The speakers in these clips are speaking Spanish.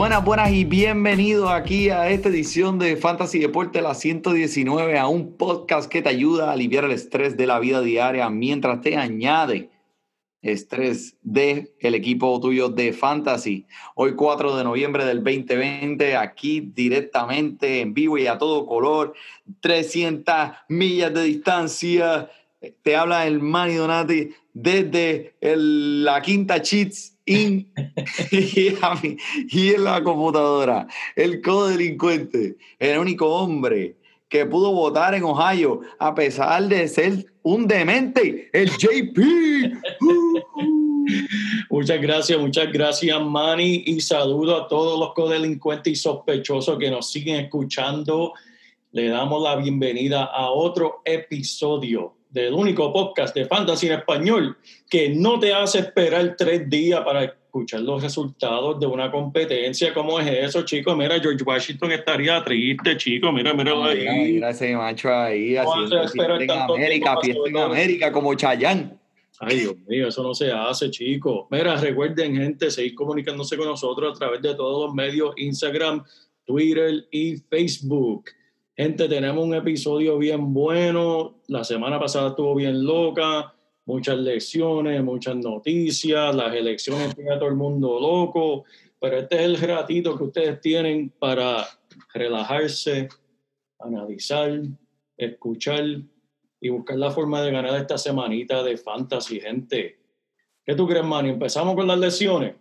Buenas, buenas y bienvenido aquí a esta edición de Fantasy Deporte, la 119, a un podcast que te ayuda a aliviar el estrés de la vida diaria mientras te añade estrés de el equipo tuyo de Fantasy. Hoy 4 de noviembre del 2020, aquí directamente en vivo y a todo color, 300 millas de distancia. Te habla el Manny Donati desde la quinta Cheats Y, en la computadora. El codelincuente, el único hombre que pudo votar en Ohio a pesar de ser un demente, el JP. Muchas gracias, muchas gracias, Manny, y saludo a todos los codelincuentes y sospechosos que nos siguen escuchando. Le damos la bienvenida a otro episodio del único podcast de Fantasy en Español que no te hace esperar tres días para escuchar los resultados de una competencia. ¿Cómo es eso, chicos? Mira, George Washington estaría triste, chicos. Mira, mira ahí. Mira, mira ese macho ahí haciendo fiesta en América, fiesta en América como Chayán. Ay, Dios mío, eso no se hace, chicos. Mira, recuerden, gente, seguir comunicándose con nosotros a través de todos los medios, Instagram, Twitter y Facebook. Gente, tenemos un episodio bien bueno. La semana pasada estuvo bien loca. Muchas lecciones, muchas noticias. Las elecciones tienen a todo el mundo loco. Pero este es el ratito que ustedes tienen para relajarse, analizar, escuchar y buscar la forma de ganar esta semanita de fantasy, gente. ¿Qué tú crees, Manny? ¿Empezamos con las lesiones?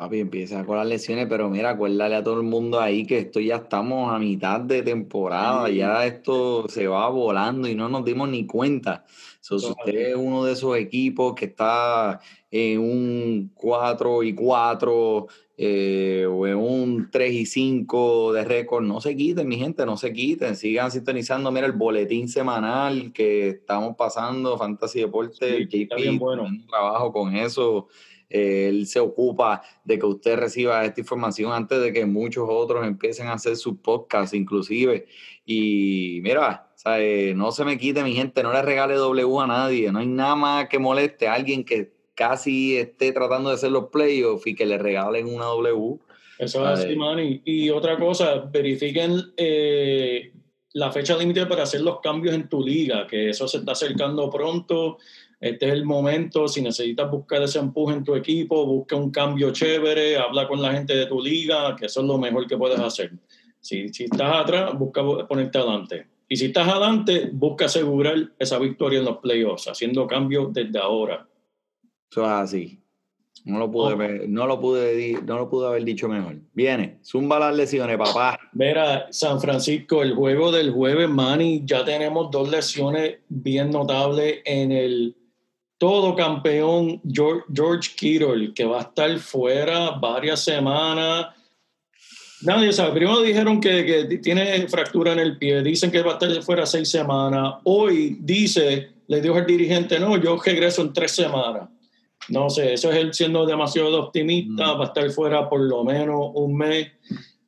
Papi, empieza con las lesiones, pero mira, acuérdale a todo el mundo ahí que esto ya estamos a mitad de temporada, Sí. ya esto se va volando y no nos dimos ni cuenta. So, si usted es uno de esos equipos que está en un 4 y 4 eh, o en un 3 y 5 de récord, no se quiten, mi gente, no se quiten, sigan sintonizando, mira el boletín semanal que estamos pasando, Fantasy Deporte, Sí, está bien bueno. un trabajo con eso. Él se ocupa de que usted reciba esta información antes de que muchos otros empiecen a hacer sus podcasts inclusive. Y mira, eh, no se me quite mi gente, no le regale W a nadie, no hay nada más que moleste a alguien que casi esté tratando de hacer los playoffs y que le regalen una W. Eso es así. Manny. Y otra cosa, verifiquen eh, la fecha límite para hacer los cambios en tu liga, que eso se está acercando pronto. Este es el momento. Si necesitas buscar ese empuje en tu equipo, busca un cambio chévere, habla con la gente de tu liga, que eso es lo mejor que puedes hacer. Si, si estás atrás, busca ponerte adelante. Y si estás adelante, busca asegurar esa victoria en los playoffs, haciendo cambios desde ahora. Eso es así. No lo pude, ver- no lo pude, no lo pude haber dicho mejor. Viene, zumba las lesiones, papá. Mira, San Francisco, el juego del jueves, Manny, ya tenemos dos lesiones bien notables en el todo campeón George, George Kittle, que va a estar fuera varias semanas. Nadie sabe. Primero dijeron que, que tiene fractura en el pie, dicen que va a estar fuera seis semanas. Hoy dice, le dijo al dirigente, no, yo regreso en tres semanas. No sé, eso es él siendo demasiado optimista, Mm. va a estar fuera por lo menos un mes.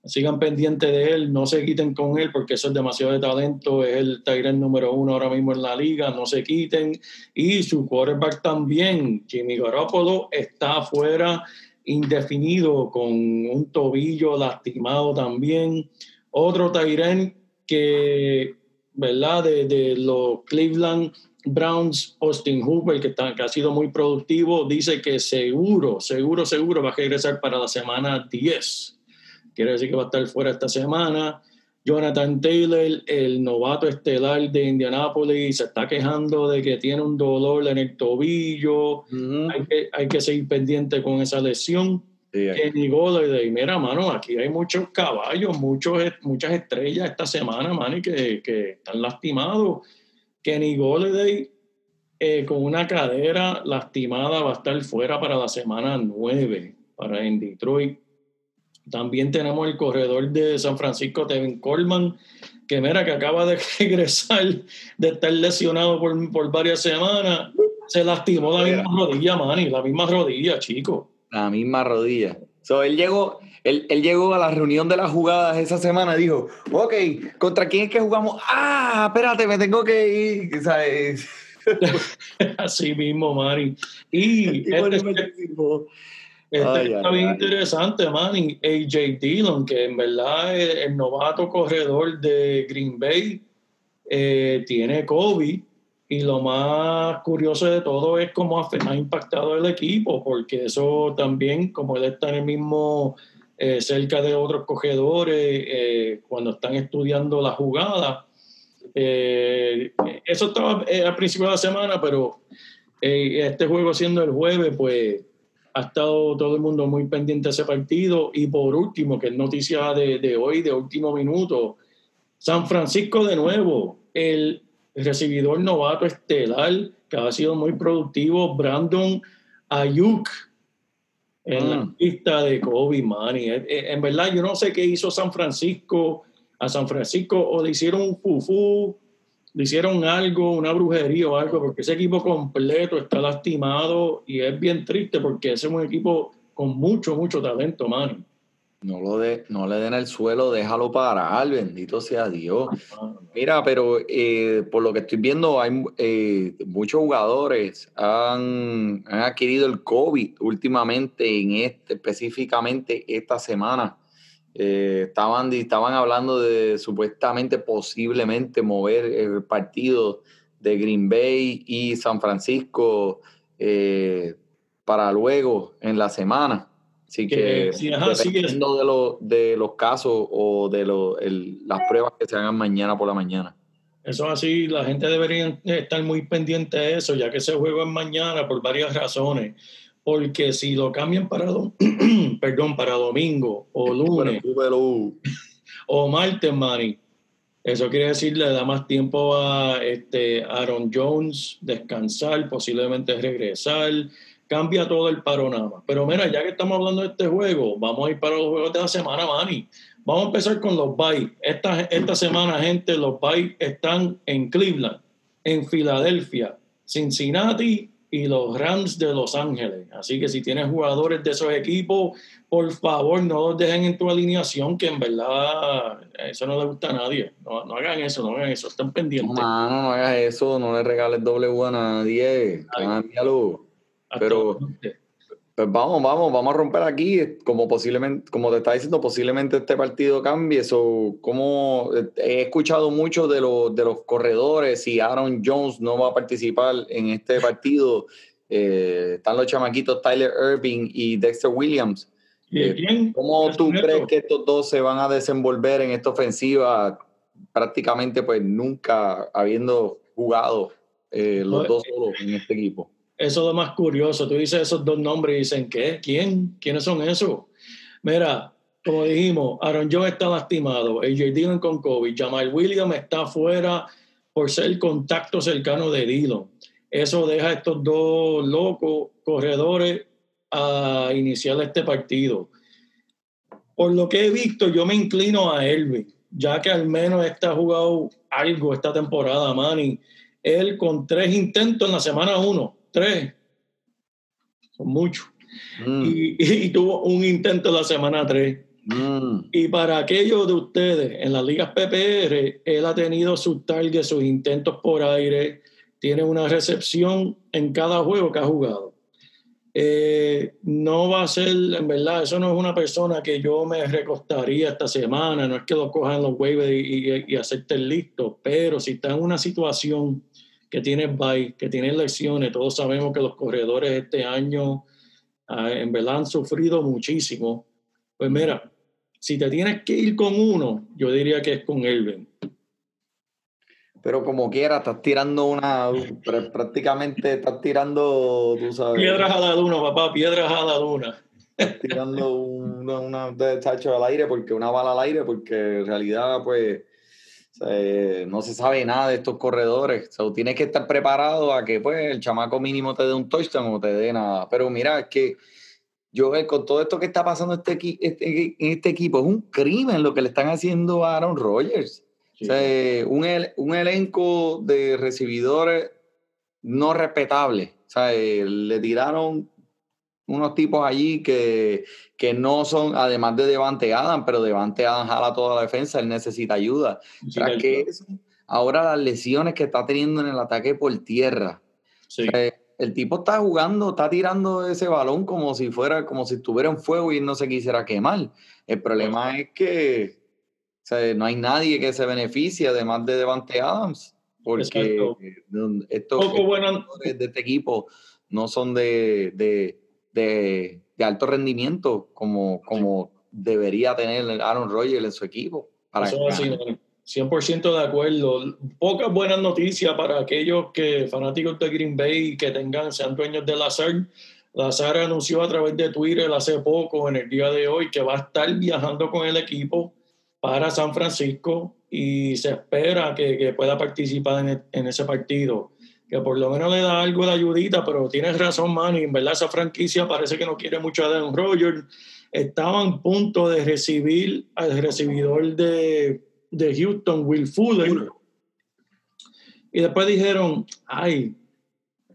Sigan pendientes de él, no se quiten con él porque eso es demasiado de talento, es el Tyrant número uno ahora mismo en la liga, no se quiten. Y su quarterback también, Jimmy Garoppolo, está afuera indefinido con un tobillo lastimado también. Otro Tyrant que, ¿verdad? De, los Cleveland Browns, Austin Hooper, que ha sido muy productivo, dice que seguro, seguro, seguro va a regresar para la semana 10. Quiere decir que va a estar fuera esta semana. Jonathan Taylor, el novato estelar de Indianapolis, se está quejando de que tiene un dolor en el tobillo. Hay, que, hay que seguir pendiente con esa lesión. Sí, Kenny Golladay, mira, mano, aquí hay muchos caballos, muchos, muchas estrellas esta semana, mano, y que, que están lastimados. Kenny Golladay eh, con una cadera lastimada va a estar fuera para la semana 9 para en Detroit. También tenemos el corredor de San Francisco, Tevin Coleman, que mira, que acaba de regresar de estar lesionado por, por varias semanas. Se lastimó la misma rodilla, Manny, la misma rodilla, chico. La misma rodilla. So, él, llegó, él, él llegó a la reunión de las jugadas esa semana y dijo, ok, ¿contra quién es que jugamos? Ah, espérate, me tengo que ir. ¿Sabes? Así mismo, Manny. Y este, este Ay, está ay, bien ay. interesante, Manny. AJ Dillon, que en verdad es el novato corredor de Green Bay, eh, tiene COVID. Y lo más curioso de todo es cómo ha, ha impactado el equipo, porque eso también, como él está en el mismo, eh, cerca de otros cogedores, eh, cuando están estudiando la jugada, eh, eso estaba eh, al principio de la semana, pero eh, este juego siendo el jueves, pues ha estado todo el mundo muy pendiente de ese partido. Y por último, que es noticia de, de hoy, de último minuto, San Francisco de nuevo, el recibidor novato estelar, que ha sido muy productivo, Brandon Ayuk, en la Mm. lista de Kobe, Manny. Eh, eh, En verdad, yo no sé qué hizo San Francisco a San Francisco, o le hicieron un fufú, le hicieron algo, una brujería o algo, porque ese equipo completo está lastimado y es bien triste porque ese es un equipo con mucho, mucho talento, Manny. No, lo de, no le den el suelo, déjalo parar, bendito sea Dios. Mira, pero eh, por lo que estoy viendo, hay eh, muchos jugadores han, han adquirido el COVID últimamente, en este, específicamente esta semana. Eh, estaban, estaban hablando de supuestamente, posiblemente mover el partido de Green Bay y San Francisco eh, para luego en la semana. Así Que, que, sí, ajá, sí que- dependiendo de, lo- de los casos o de lo- el- las pruebas que se hagan mañana por la mañana. Eso es así, la gente debería estar muy pendiente de eso, ya que ese juego es mañana por varias razones. Porque si lo cambian para, perdón, para domingo o lunes o martes, Manny, eso quiere decir le da más tiempo a este, Aaron Jones descansar, posiblemente regresar, cambia todo el panorama. Pero mira, ya que estamos hablando de este juego, vamos a ir para los juegos de la semana, Manny. Vamos a empezar con los bytes. Esta, esta semana, gente, los bytes están en Cleveland, en Filadelfia, Cincinnati y los Rams de Los Ángeles. Así que si tienes jugadores de esos equipos, por favor no los dejen en tu alineación, que en verdad eso no le gusta a nadie. No, no hagan eso, no hagan eso, estén no, pendientes. mano, no hagas eso, no le regales W a nadie. Hasta pero-. Pues vamos, vamos, vamos a romper aquí, como posiblemente, como te está diciendo, posiblemente este partido cambie. Eso, como he escuchado mucho de los de los corredores, si Aaron Jones no va a participar en este partido, eh, están los chamaquitos Tyler Irving y Dexter Williams. ¿Y eh, quién? ¿Cómo tú crees que estos dos se van a desenvolver en esta ofensiva prácticamente pues nunca habiendo jugado eh, los Pues, dos solos en este equipo? Eso es lo más curioso. Tú dices esos dos nombres y dicen, ¿qué? ¿Quién? ¿Quiénes son esos? Mira, como dijimos, Aaron Jones está lastimado, AJ Dillon con COVID, Jamal Williams está fuera por ser contacto cercano de Dillon. Eso deja a estos dos locos corredores a iniciar este partido. Por lo que he visto, yo me inclino a Elvin, ya que al menos está jugado algo esta temporada, Manny. Él con tres intentos en la semana uno, tres, son muchos. Mm, Y, y tuvo un intento en la semana tres. mm. Y para aquellos de ustedes, en las ligas PPR, él ha tenido sus targets, sus intentos por aire, tiene una recepción en cada juego que ha jugado. Eh, no va a ser, en verdad, eso no es una persona que yo me recostaría esta semana, no es que lo cojan los waivers y, y, y acepten listo, pero si está en una situación que tienes bye, que tienes lesiones. Todos sabemos que los corredores este año ah, en verdad han sufrido muchísimo. Pues mira, si te tienes que ir con uno, yo diría que es con Elvin. Pero como quiera, estás tirando una. pr- Prácticamente estás tirando, tú sabes. Piedras a la luna, papá, piedras a la luna. estás tirando una, una de tacho al aire, porque una bala al aire, porque en realidad, pues. Eh, no se sabe nada de estos corredores. So, tienes que estar preparado a que pues, el chamaco mínimo te dé un touchdown o te dé nada. Pero mira, es que yo eh, con todo esto que está pasando este, este- en este equipo, es un crimen lo que le están haciendo a Aaron Rodgers. Sí. O sea, eh, un, el- un elenco de recibidores no respetable. O sea, le tiraron unos tipos allí que, que no son, además de Devante Adams, pero Devante Adams jala toda la defensa, él necesita ayuda. Sí, Tras que eso, ahora las lesiones que está teniendo en el ataque por tierra. Sí. Eh, el tipo está jugando, está tirando ese balón como si fuera, como si estuviera en fuego y no se quisiera quemar. El problema es que o sea, no hay nadie que se beneficie además de Devante Adams, porque Exacto. estos, Poco estos jugadores de este equipo no son de, de, de- de alto rendimiento como, como debería tener Aaron Rodgers en su equipo. Para Eso es así, ganar. man. 100% de acuerdo. Pocas buenas noticias para aquellos que fanáticos de Green Bay que tengan sean dueños de Lazar. Lazar anunció a través de Twitter hace poco, en el día de hoy, que va a estar viajando con el equipo para San Francisco y se espera que, que pueda participar en, en ese partido. Que por lo menos le da algo de ayudita, pero tienes razón, Manny. En verdad, esa franquicia parece que no quiere mucho a Aaron Rodgers. Estaban a punto de recibir al recibidor de, de Houston, Will Fuller. Y después dijeron, ay,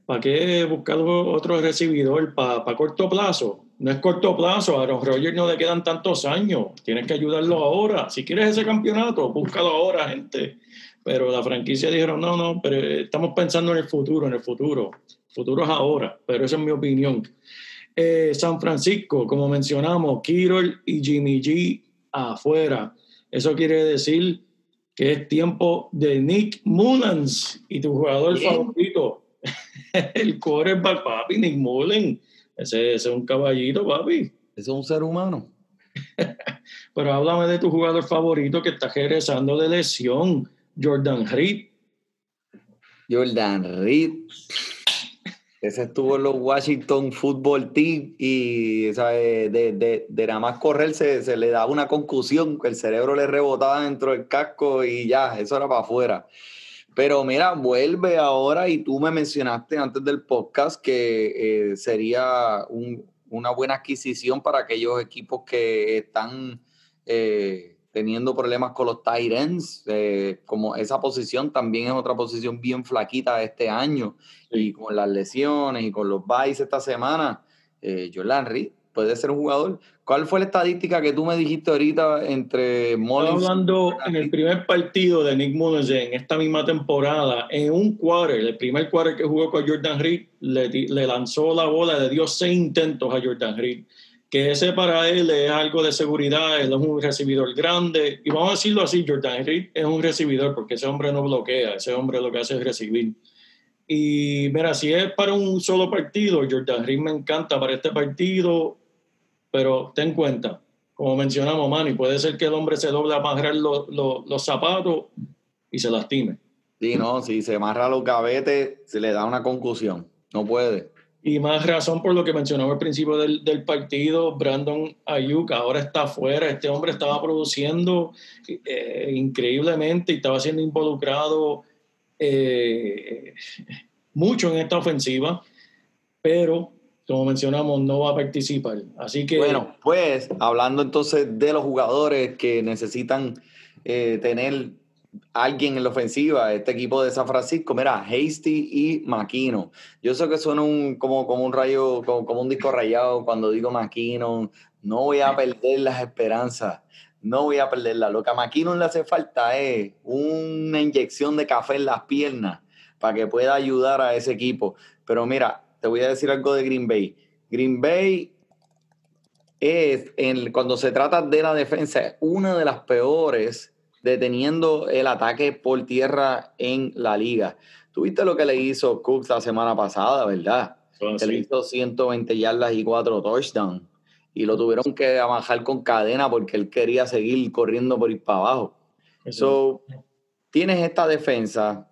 ¿para qué buscar otro recibidor para corto plazo? No es corto plazo, a Aaron Rodgers no le quedan tantos años, tienes que ayudarlo ahora. Si quieres ese campeonato, búscalo ahora, gente. Pero la franquicia dijeron, no, no, pero estamos pensando en el futuro, en el futuro. El futuro es ahora, pero esa es mi opinión. Eh, San Francisco, como mencionamos, Kirol y Jimmy G afuera. Eso quiere decir que es tiempo de Nick Mullens y tu jugador ¿Quién? favorito, el quarterback, papi, Nick Mullens. Ese, ese es un caballito, papi. Ese es un ser humano. Pero háblame de tu jugador favorito que está regresando de lesión, Jordan Reed. Jordan Reed. Ese estuvo en los Washington Football Team y ¿sabe? De, de, de nada más correr se, se le daba una concusión, el cerebro le rebotaba dentro del casco y ya, eso era para afuera. Pero mira, vuelve ahora y tú me mencionaste antes del podcast que eh, sería un- una buena adquisición para aquellos equipos que están eh, teniendo problemas con los tight ends. eh, como esa posición también es otra posición bien flaquita este año y con las lesiones y con los byes esta semana, eh, Jordan Reed puede ser un jugador. ¿Cuál fue la estadística que tú me dijiste ahorita entre Estaba Mullins? hablando en el primer partido de Nick Mullens en esta misma temporada, en un quarter, el primer quarter que jugó con Jordan Reed, le, le lanzó la bola, le dio seis intentos a Jordan Reed. Que ese para él es algo de seguridad, él es un recibidor grande. Y vamos a decirlo así, Jordan Reed es un recibidor porque ese hombre no bloquea, ese hombre lo que hace es recibir. Y mira, si es para un solo partido, Jordan Reed me encanta para este partido, pero ten cuenta, como mencionamos, Manny, puede ser que el hombre se doble a amarrar los, los- los zapatos y se lastime. Sí, no, si se amarra los gavetes, se le da una concusión. No puede. Y más razón por lo que mencionamos al principio del, del partido, Brandon Ayuk ahora está afuera. Este hombre estaba produciendo eh, increíblemente y estaba siendo involucrado eh, mucho en esta ofensiva, pero como mencionamos, no va a participar. Así que Bueno, pues hablando entonces de los jugadores que necesitan eh, tener alguien en la ofensiva, este equipo de San Francisco, mira, Hasty y Maquino. Yo sé que suena un, como, como un rayo, como, un disco rayado cuando digo Maquino. No voy a perder las esperanzas. No voy a perderla. Lo que a Maquino le hace falta es una inyección de café en las piernas para que pueda ayudar a ese equipo. Pero mira, te voy a decir algo de Green Bay. Green Bay es, en- cuando se trata de la defensa, una de las peores deteniendo el ataque por tierra en la liga. Tuviste lo que le hizo Cooks la semana pasada, ¿verdad? Son Que le hizo 120 yardas y 4 touchdowns. Y lo tuvieron que bajar con cadena porque él quería seguir corriendo por ir para abajo. Eso. So, tienes esta defensa.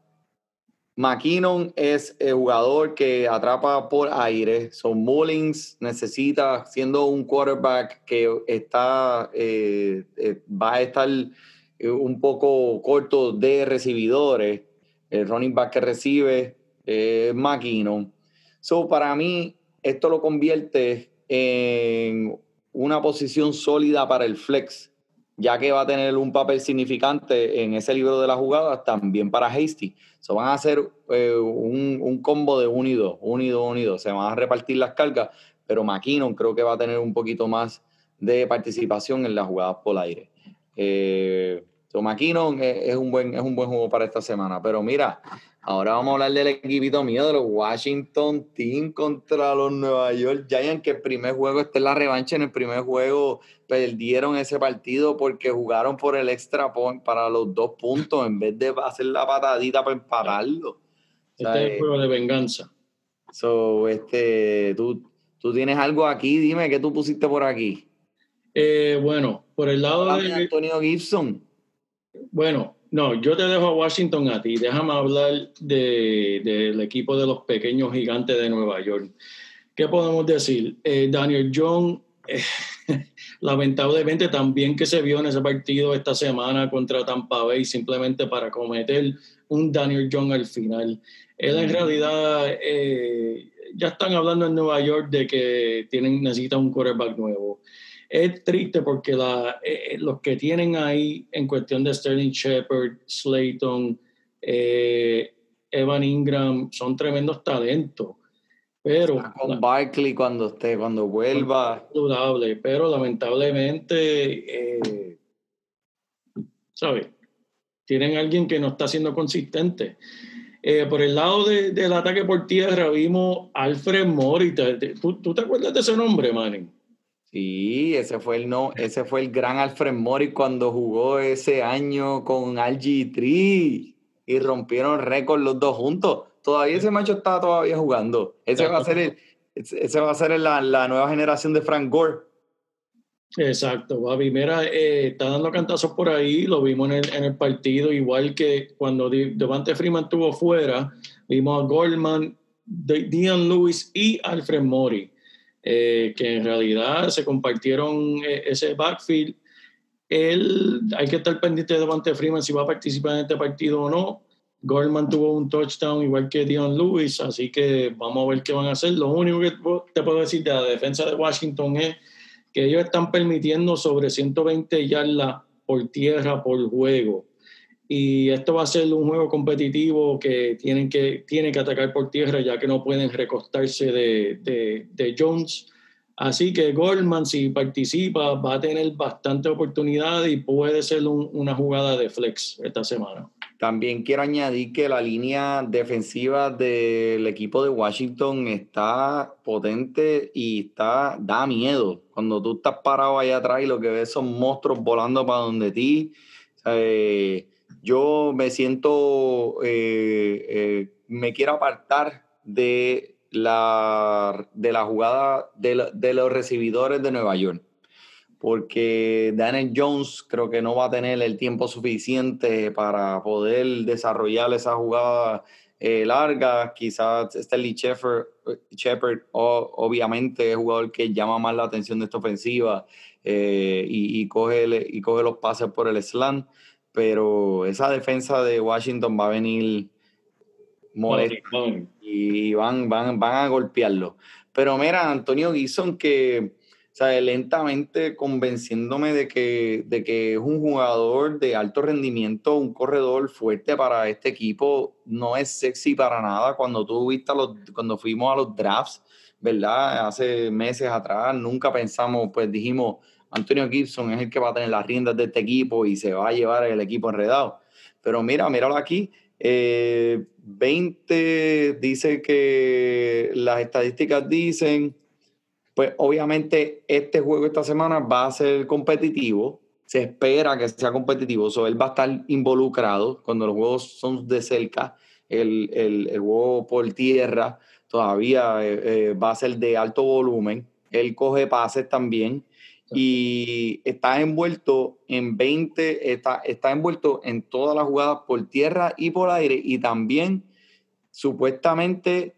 McKinnon es el jugador que atrapa por aire. So, Mullins necesita, siendo un quarterback que está, eh, eh, va a estar un poco corto de recibidores. El running back que recibe es McKinnon. So, para mí, esto lo convierte en una posición sólida para el flex ya que va a tener un papel significante en ese libro de las jugadas, también para Hasty. So van a hacer eh, un, un combo de unido, unido, unido. Se van a repartir las cargas, pero McKinnon creo que va a tener un poquito más de participación en las jugadas por aire. Eh, so McKinnon es, es un buen, es un buen juego para esta semana. Pero mira, ahora vamos a hablar del equipito mío, de los Washington Team contra los Nueva York Giants, que el primer juego, esta es la revancha en el primer juego perdieron ese partido porque jugaron por el extra point para los dos puntos en vez de hacer la patadita para empatarlo. O sea, Este es el eh, juego de venganza. so, este, tú, tú tienes algo aquí, dime qué tú pusiste por aquí. Eh, bueno, por el lado de de. Antonio Gibson. Bueno, no, yo te dejo a Washington a ti. Déjame hablar de- del equipo de los pequeños gigantes de Nueva York. ¿Qué podemos decir? Eh, Daniel John, eh, lamentablemente también que se vio en ese partido esta semana contra Tampa Bay simplemente para cometer un Daniel John al final. Él en Mm. realidad eh, ya están hablando en Nueva York de que tienen, necesitan un quarterback nuevo. Es triste porque la, eh, los que tienen ahí en cuestión de Sterling Shepard, Slayton, eh, Evan Ingram, son tremendos talentos. Pero, Con Barkley cuando esté, cuando vuelva. saludable, pero lamentablemente, eh, ¿sabes? Tienen alguien que no está siendo consistente. Eh, por el lado de- del ataque por tierra vimos Alfred Mori. ¿Te- te- ¿Tú, tú te acuerdas de ese nombre, Manning? Sí, ese fue el no, ese fue el gran Alfred Morris cuando jugó ese año con RG3 y rompieron récord los dos juntos. Todavía ese macho está todavía jugando. Ese va a ser el, ese va a ser la, la nueva generación de Frank Gore. Exacto, Babi. Mira, eh, está dando cantazos por ahí, lo vimos en el, en el partido, igual que cuando Devante Freeman estuvo fuera, vimos a Goldman, Dion Lewis y Alfred Mori, eh, que en realidad se compartieron eh, ese backfield. Él, hay que estar pendiente de Devante Freeman si va a participar en este partido o no. Goldman tuvo un touchdown igual que Dion Lewis, así que vamos a ver qué van a hacer. Lo único que te puedo decir de la defensa de Washington es que ellos están permitiendo sobre 120 yardas por tierra por juego. Y esto va a ser un juego competitivo que tienen que, tienen que atacar por tierra ya que no pueden recostarse de, de, Jones. Así que Goldman, si participa, va a tener bastante oportunidad y puede ser un- una jugada de flex esta semana. También quiero añadir que la línea defensiva del equipo de Washington está potente y está, da miedo. Cuando tú estás parado allá atrás y lo que ves son monstruos volando para donde ti. eh, yo me siento, eh, eh, me quiero apartar de la, de la jugada de, los recibidores de Nueva York porque Daniel Jones creo que no va a tener el tiempo suficiente para poder desarrollar esa jugada eh, larga. Quizás Stanley Shepard, Shepard o- obviamente es jugador que llama más la atención de esta ofensiva y, y coge y coge los pases por el slant, pero esa defensa de Washington va a venir molesta y van, van, van a golpearlo. Pero mira, Antonio Gison que sea, lentamente convenciéndome de que, de que es un jugador de alto rendimiento, un corredor fuerte para este equipo, no es sexy para nada. Cuando tú viste a los, cuando fuimos a los drafts, ¿verdad? Hace meses atrás, nunca pensamos, pues dijimos, Antonio Gibson es el que va a tener las riendas de este equipo y se va a llevar el equipo enredado. Pero mira, míralo aquí. Eh, 20 dice que las estadísticas dicen, pues obviamente este juego esta semana va a ser competitivo. Se espera que sea competitivo, so, él va a estar involucrado cuando los juegos son de cerca. el, el, el juego por tierra todavía eh, eh, va a ser de alto volumen. Él coge pases también y está envuelto en 20, está, está envuelto en todas las jugadas por tierra y por aire y también supuestamente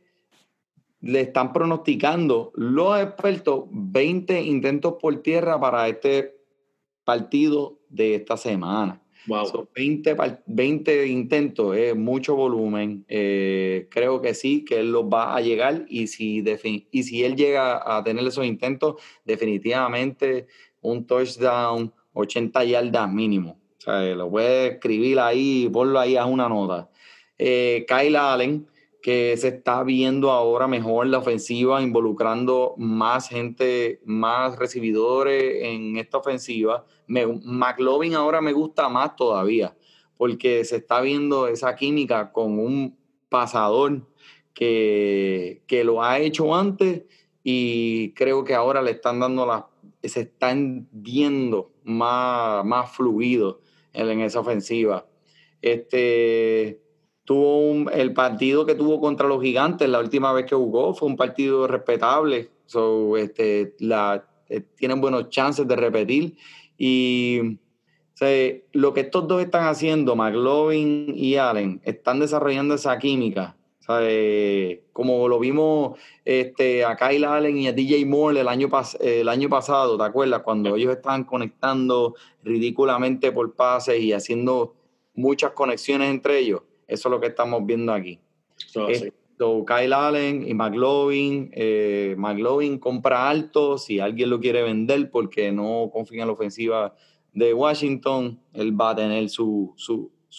le están pronosticando los expertos 20 intentos por tierra para este partido de esta semana. Wow. 20, 20 intentos, es mucho volumen. Eh, creo que sí, que él los va a llegar y si, y si él llega a tener esos intentos, definitivamente un touchdown, 80 yardas mínimo. O sea, lo puede escribir ahí, ponlo ahí a una nota. Eh, Kyle Allen, que se está viendo ahora mejor la ofensiva, involucrando más gente, más recibidores en esta ofensiva. McLovin ahora me gusta más todavía, porque se está viendo esa química con un pasador que, que lo ha hecho antes y creo que ahora le están dando las, se están viendo más, más fluido en, en esa ofensiva. Este, tuvo el partido que tuvo contra los gigantes la última vez que jugó fue un partido respetable. So, este, la, eh, tienen buenos chances de repetir. Y lo que estos dos están haciendo, McLovin y Allen, están desarrollando esa química. como lo vimos este, a Kyle Allen y a DJ Moore el año, el año pasado, ¿te acuerdas? Cuando ellos estaban conectando ridículamente por pases y haciendo muchas conexiones entre ellos eso es lo que estamos viendo aquí. Kyle Allen y McLovin. Eh, McLovin compra alto si alguien lo quiere vender porque no confía en la ofensiva de Washington. Él va a tener su,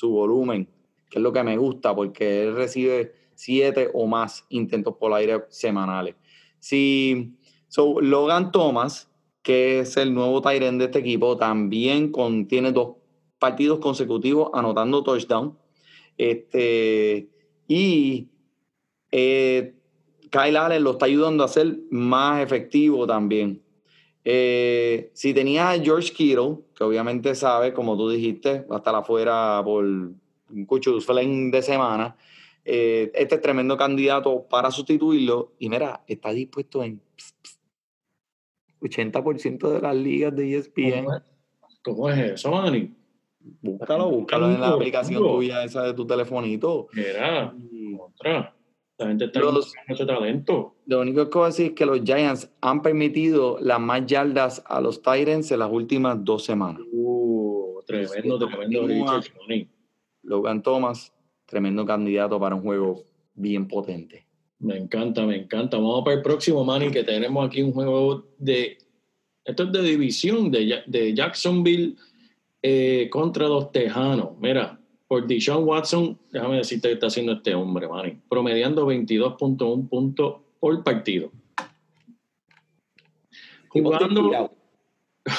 volumen, que es lo que me gusta porque él recibe siete o más intentos por aire semanales. Si Logan Thomas, que es el nuevo Tyrant de este equipo, también contiene dos partidos consecutivos anotando touchdown este, y eh, Kyle Allen lo está ayudando a ser más efectivo también. Eh, si tenía a George Kittle, que obviamente sabe, como tú dijiste, va a estar afuera por un cucho de semana, eh, este es tremendo candidato para sustituirlo. Y mira, está dispuesto en 80% de las ligas de ESPN. ¿Cómo es eso, Manny? Búscalo, búscalo en la aplicación tuya, esa de tu telefonito. Mira, otra. La gente está los, ese talento. Lo único que puedo decir es que los Giants han permitido las más yardas a los Tyrants en las últimas dos semanas. Uh, tremendo, tremendo Logan Thomas, tremendo candidato para un juego bien potente. Me encanta, me encanta. Vamos para el próximo, Manny, que tenemos aquí un juego de. Esto es de división de, de Jacksonville eh, contra los Tejanos. Mira, por Deshaun Watson, déjame decirte qué está haciendo este hombre, Manny, promediando 22.1 puntos por partido. Jugando,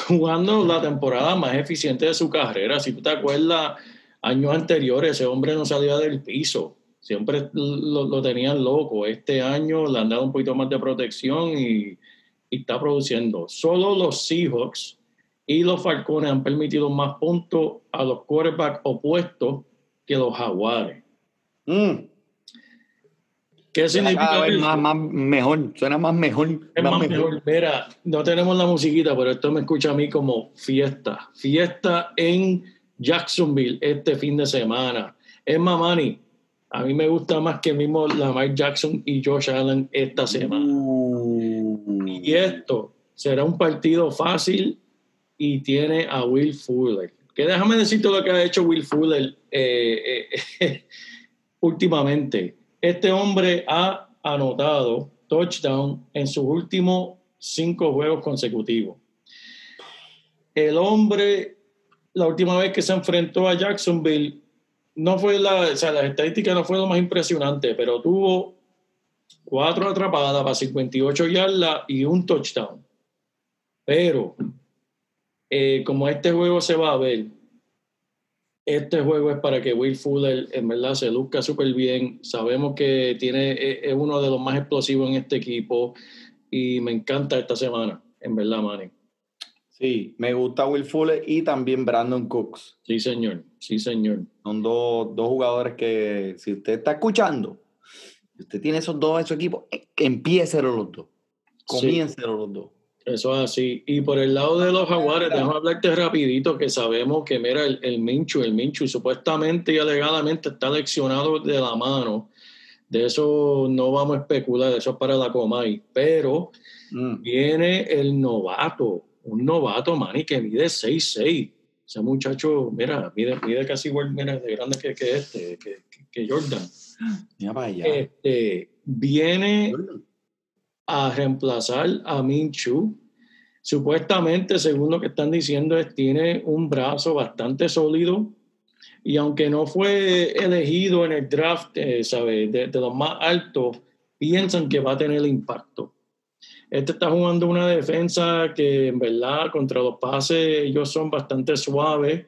jugando la temporada más eficiente de su carrera. Si tú te acuerdas, años anteriores ese hombre no salía del piso. Siempre lo, lo tenían loco. Este año le han dado un poquito más de protección y, y está produciendo. Solo los Seahawks y los Falcones han permitido más puntos a los quarterbacks opuestos que los Jaguares. Mm. ¿Qué significa eso? Más, más, mejor, suena más mejor. Es más, mejor. Mira, no tenemos la musiquita, pero esto me escucha a mí como fiesta. Fiesta en Jacksonville este fin de semana. Es Mamani. A mí me gusta más que mismo Lamar Jackson y Josh Allen esta semana. Uh. Y esto será un partido fácil y tiene a Will Fuller. Que déjame decirte lo que ha hecho Will Fuller eh, eh, últimamente. Este hombre ha anotado touchdown en sus últimos cinco juegos consecutivos. El hombre, la última vez que se enfrentó a Jacksonville, no fue la, o sea, las estadísticas no fue lo más impresionante, pero tuvo cuatro atrapadas para 58 yardas y un touchdown. Pero eh, como este juego se va a ver, este juego es para que Will Fuller en verdad se luzca súper bien. Sabemos que tiene, es uno de los más explosivos en este equipo y me encanta esta semana, en verdad, Manny. Sí, me gusta Will Fuller y también Brandon Cooks. Sí, señor. Sí, señor. Son dos, dos jugadores que, si usted está escuchando, si usted tiene esos dos en su equipo, eh, empiécelo los dos. Comiéncelo los dos. Eso es así. Y por el lado de los jaguares, déjame hablarte rapidito que sabemos que, mira, el, el Minchu, el Minchu supuestamente y alegadamente está leccionado de la mano. De eso no vamos a especular, eso es para la Comay. Pero Mm. viene el novato, un novato, Manny, que mide 6'6". Ese muchacho, mira, mide, mide casi igual, mira, de grande que, que este, que, que Jordan. Mira para allá. Este, viene a reemplazar a Minchu. Supuestamente, según lo que están diciendo, es tiene un brazo bastante sólido y aunque no fue elegido en el draft, eh, ¿sabe? De, de los más altos, piensan que va a tener impacto. Este está jugando una defensa que en verdad contra los pases ellos son bastante suaves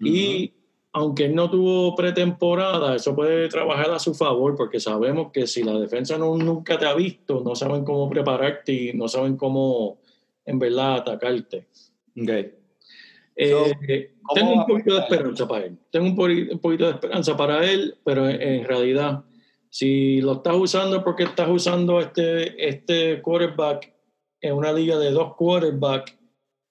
y aunque él no tuvo pretemporada, eso puede trabajar a su favor porque sabemos que si la defensa no, nunca te ha visto, no saben cómo prepararte y no saben cómo en verdad atacarte. Ok. Eh, So, ¿cómo tengo un poquito de esperanza para él. Tengo un, poquito de esperanza para él, pero en, en realidad, si lo estás usando porque estás usando este, este quarterback en una liga de dos quarterbacks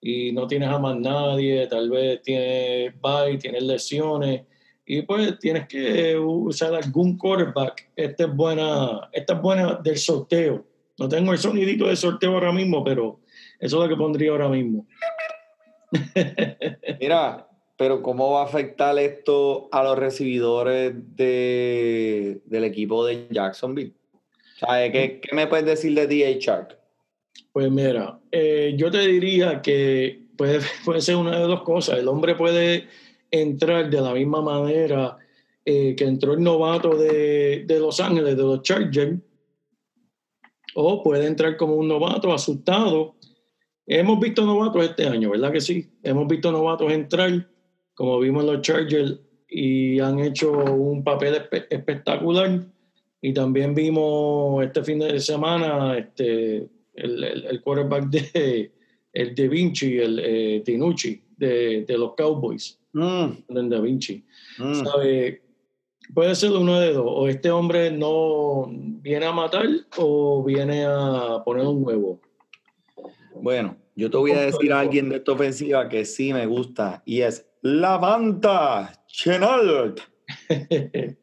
y no tienes a más nadie, tal vez tienes bye, tienes lesiones y pues tienes que usar algún quarterback. Esta es buena, esta es buena del sorteo. No tengo el sonidito de sorteo ahora mismo, pero eso es lo que pondría ahora mismo. Mira, pero ¿cómo va a afectar esto a los recibidores de, del equipo de Jacksonville? ¿Sabes? ¿Qué, qué me puedes decir de D.A. Shark? Pues mira, eh, yo te diría que puede, puede ser una de dos cosas. El hombre puede entrar de la misma manera eh, que entró el novato de, de Los Ángeles, de los Chargers, o puede entrar como un novato asustado. Hemos visto novatos este año, ¿verdad que sí? Hemos visto novatos entrar, como vimos los Chargers, y han hecho un papel espe- espectacular. Y también vimos este fin de semana este, el, el, el quarterback de el De Vinci, el eh, Tinucci, de, de los Cowboys, Mm, Da Vinci. mm. ¿Sabe? Puede ser uno de dos. O este hombre no viene a matar o viene a poner un huevo. Bueno, yo te voy a decir a alguien de esta ofensiva que sí me gusta y es Lavanta Chenalt.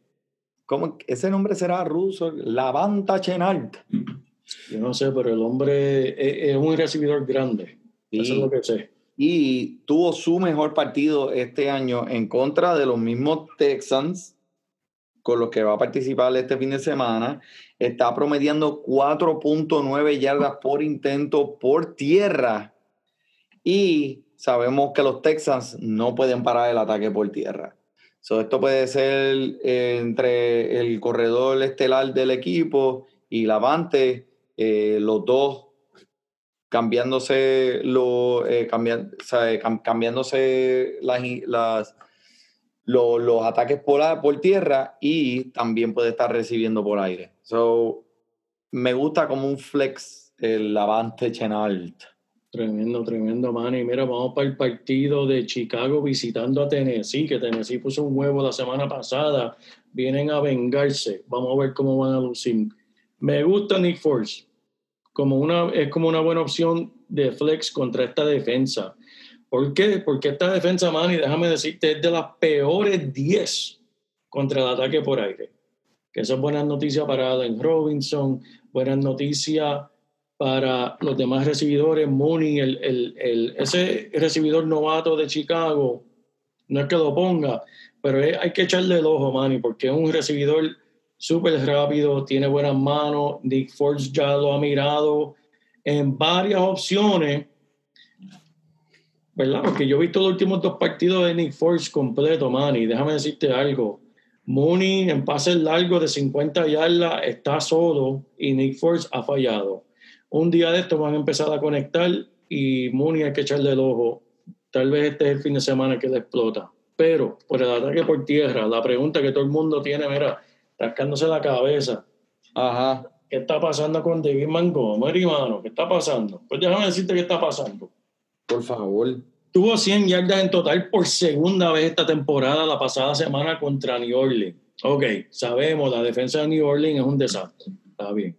¿Cómo? Ese nombre será ruso, Lavanta Chenalt. Yo no sé, pero el hombre es, es un recibidor grande. Eso es lo que sé. y tuvo su mejor partido este año en contra de los mismos Texans con los que va a participar este fin de semana. Está promediando 4.9 yardas por intento por tierra y sabemos que los Texans no pueden parar el ataque por tierra. So, esto puede ser eh, entre el corredor estelar del equipo y Lavante, eh, los dos cambiándose lo, eh, eh, cam- cambiándose las, las- lo- los ataques por, por tierra y también puede estar recibiendo por aire. So, me gusta como un flex el Lavante Chenalt. Tremendo, tremendo, man. Y mira, vamos para el partido de Chicago visitando a Tennessee, que Tennessee puso un huevo la semana pasada. Vienen a vengarse. Vamos a ver cómo van a lucir. Me gusta Nick Force. Como una, es como una buena opción de flex contra esta defensa. ¿Por qué? Porque esta defensa, man, y déjame decirte, es de las peores 10 contra el ataque por aire. Que es buenas noticias para Allen Robinson, buenas noticias para los demás recibidores, Mooney, el, el, el- ese recibidor novato de Chicago, no es que lo ponga, pero hay que echarle el ojo, Manny, porque es un recibidor súper rápido, tiene buenas manos, Nick Force ya lo ha mirado en varias opciones, ¿verdad? Porque yo he visto los últimos dos partidos de Nick Force completo, Manny, déjame decirte algo. Mooney en pases largos de 50 yardas está solo y Nick Force ha fallado un día de estos van a empezar a conectar y Mooney hay que echarle el ojo. Tal vez este es el fin de semana que le explota. Pero por el ataque por tierra, la pregunta que todo el mundo tiene, mira, rascándose la cabeza. Ajá. ¿Qué está pasando con David Montgomery, mano? ¿Qué está pasando? Pues déjame decirte qué está pasando. Por favor. Tuvo 100 yardas en total por segunda vez esta temporada, la pasada semana contra New Orleans. Ok, sabemos, la defensa de New Orleans es un desastre. Está bien.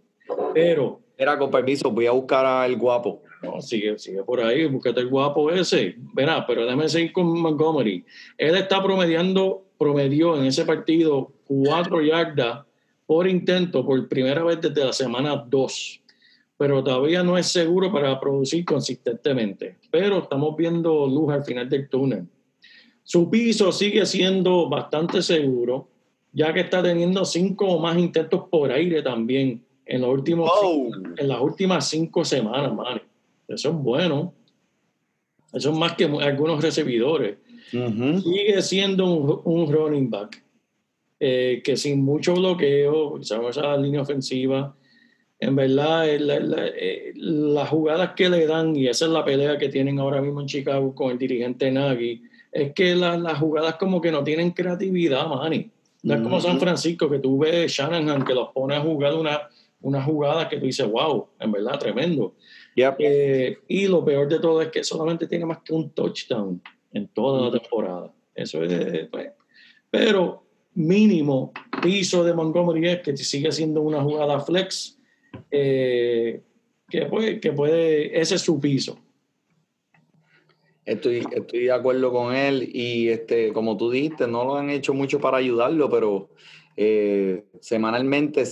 Pero, Era con permiso, voy a buscar al guapo. no, sigue, sigue por ahí, búscate el guapo ese. Verá, pero déjame seguir con Montgomery. Él está promediando, promedió en ese partido cuatro yardas por intento por primera vez desde la semana 2. Pero todavía no es seguro para producir consistentemente. Pero estamos viendo luz al final del túnel. Su piso sigue siendo bastante seguro, ya que está teniendo cinco o más intentos por aire también en, los últimos, Oh. en las últimas cinco semanas, man. Eso es bueno. Eso es más que algunos recibidores. Sigue siendo un, un running back eh, que sin mucho bloqueo, sabemos esa línea ofensiva, en verdad eh, la- la- eh, las jugadas que le dan, y esa es la pelea que tienen ahora mismo en Chicago con el dirigente Nagy, es que la- las jugadas como que no tienen creatividad, Manny. No es como. San Francisco, que tú ves Shanahan que los pone a jugar una, una jugada que tú dices, wow, en verdad, tremendo. Yep. Eh, y lo peor de todo es que solamente tiene más que un touchdown en toda la temporada. Eso es, pues, pero mínimo piso de Montgomery es que sigue siendo una jugada flex eh, que, puede, que puede, ese es su piso. Estoy, estoy de acuerdo con él y este, como tú dijiste, no lo han hecho mucho para ayudarlo, pero eh, semanalmente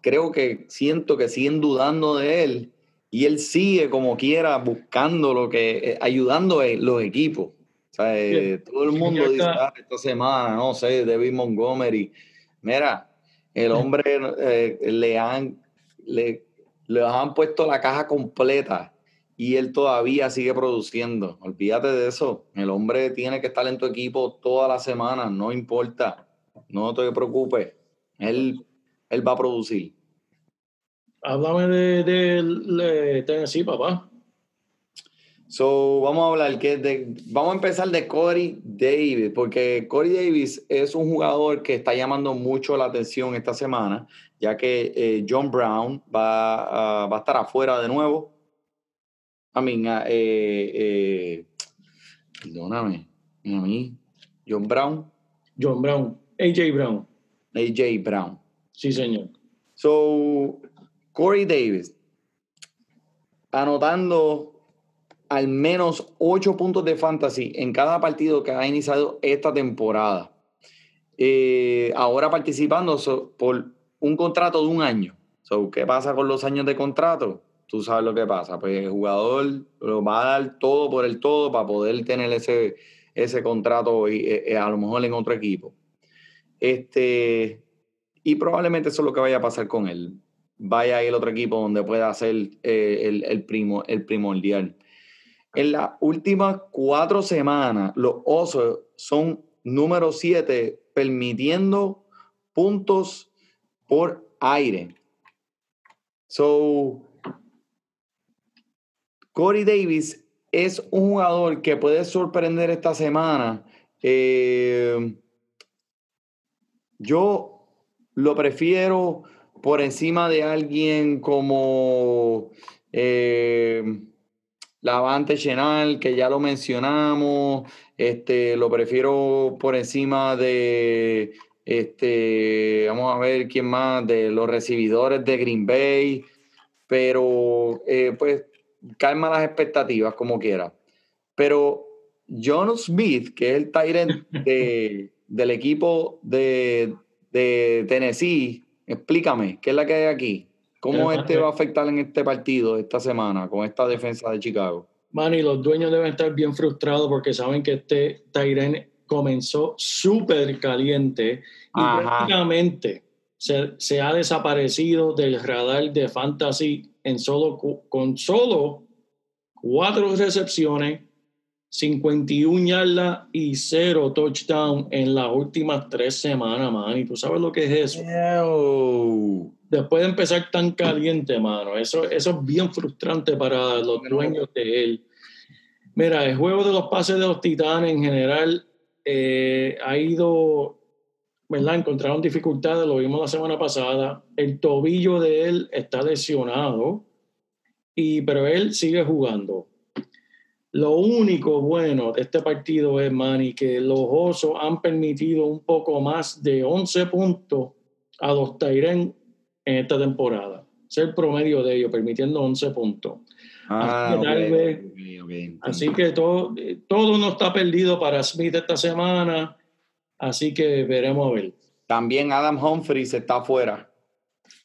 creo que siento que siguen dudando de él y él sigue como quiera buscando lo que, eh, ayudando a los equipos. O sea, eh, todo el mundo acá- dice, "Ah, esta semana, no sé, David Montgomery. Mira, el hombre eh, le han, le, le han puesto la caja completa y él todavía sigue produciendo. Olvídate de eso. El hombre tiene que estar en tu equipo toda la semana, no importa. No te preocupes. Él, él va a producir. Háblame de, de- de Tennessee, papá. So, vamos a hablar que de, vamos a empezar de Corey Davis, porque Corey Davis es un jugador que está llamando mucho la atención esta semana, ya que eh, John Brown va, a- va a estar afuera de nuevo. I mean, ah, eh, eh, perdóname, a mí, John Brown, John Brown, AJ Brown. AJ Brown. Sí, señor. So, Corey Davis, anotando al menos 8 puntos de fantasy en cada partido que ha iniciado esta temporada. Eh, ahora participando por un contrato de un año. So, ¿Qué pasa con los años de contrato? Tú sabes lo que pasa. Pues el jugador lo va a dar todo por el todo para poder tener ese, ese contrato y, eh, eh, a lo mejor en otro equipo. Este, y probablemente eso es lo que vaya a pasar con él. Vaya a a otro equipo donde pueda ser eh, el, el, primo, el primordial. En las últimas cuatro semanas, los Osos son número siete, permitiendo puntos por aire. So, Corey Davis es un jugador que puede sorprender esta semana. Eh, yo lo prefiero por encima de alguien como eh, Lavante Chenal, que ya lo mencionamos. Este, lo prefiero por encima de, este, vamos a ver quién más, de los recibidores de Green Bay. Pero, eh, pues, calma las expectativas como quiera. Pero John Smith, que es el Tyrant de, del equipo de, de Tennessee, explícame, ¿qué es la que hay aquí? ¿Cómo este va a afectar en este partido esta semana con esta defensa de Chicago? Manny, los dueños deben estar bien frustrados porque saben que este Tyren comenzó súper caliente y Ajá. prácticamente se, se ha desaparecido del radar de fantasy en solo, con solo cuatro recepciones, 51 yardas y cero touchdown en las últimas tres semanas, Manny. ¿Tú sabes lo que es eso? Ew. Después de empezar tan caliente, mano, eso, eso es bien frustrante para los dueños de él. Mira, el juego de los pases de los titanes en general eh, ha ido, ¿verdad? Encontraron dificultades, lo vimos la semana pasada. El tobillo de él está lesionado, y, pero él sigue jugando. Lo único bueno de este partido es, Manny, que los Osos han permitido un poco más de 11 puntos a los Tyren en esta temporada. Es el promedio de ellos, permitiendo 11 puntos. Ah, Así que vez-. Así que todo, todo no está perdido para Smith esta semana. Así que veremos a ver. También Adam Humphries está afuera.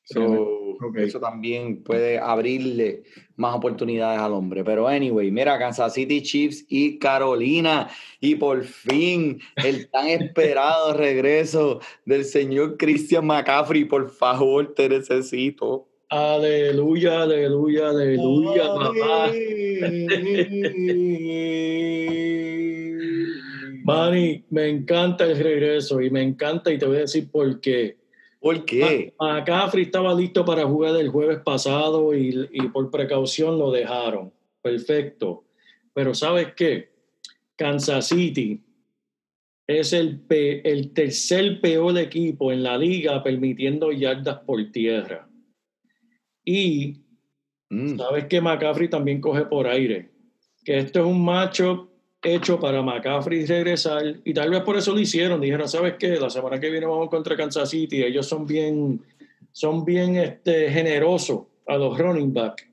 So. Eso también puede abrirle más oportunidades al hombre. Pero anyway, mira, Kansas City Chiefs y Carolina. Y por fin, el tan esperado regreso del señor Christian McCaffrey. Por favor, te necesito. Aleluya, aleluya, aleluya, papá. Manny, me encanta el regreso y me encanta y te voy a decir por qué. ¿Por qué? Ma- McCaffrey estaba listo para jugar el jueves pasado y, y por precaución lo dejaron. Perfecto. Pero ¿sabes qué? Kansas City es el tercer peor equipo en la liga permitiendo yardas por tierra. Y Mm, sabes que McCaffrey también coge por aire. Que esto es un macho hecho para McCaffrey regresar. Y tal vez por eso lo hicieron. Dijeron, ¿sabes qué? La semana que viene vamos contra Kansas City. Ellos son bien, son bien este, generosos a los running back.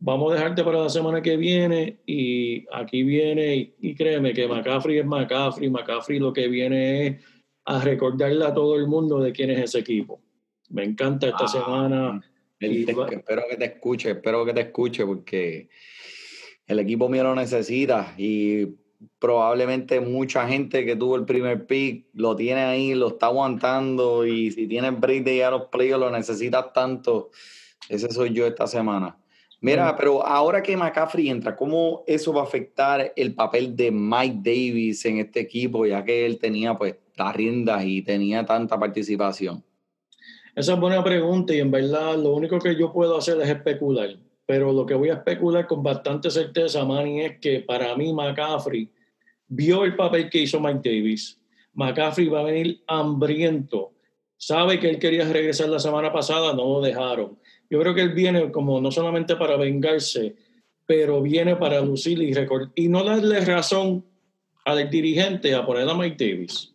Vamos a dejarte para la semana que viene. Y aquí viene, y, y créeme que McCaffrey es McCaffrey. McCaffrey lo que viene es a recordarle a todo el mundo de quién es ese equipo. Me encanta esta Ah. semana. y te- espero que te escuche, espero que te escuche porque el equipo mío lo necesita y probablemente mucha gente que tuvo el primer pick lo tiene ahí, lo está aguantando y si tienes break de ir a los playoffs lo necesitas tanto. Ese soy yo esta semana. Mira, pero ahora que McCaffrey entra, ¿cómo eso va a afectar el papel de Mike Davis en este equipo, ya que él tenía pues las riendas y tenía tanta participación? Esa es buena pregunta y en verdad lo único que yo puedo hacer es especular. Pero lo que voy a especular con bastante certeza, Manny, es que para mí McCaffrey vio el papel que hizo Mike Davis. McCaffrey va a venir hambriento. Sabe que él quería regresar la semana pasada, no lo dejaron. Yo creo que él viene como no solamente para vengarse, pero viene para lucir y, recor- y no darle razón al dirigente a poner a Mike Davis.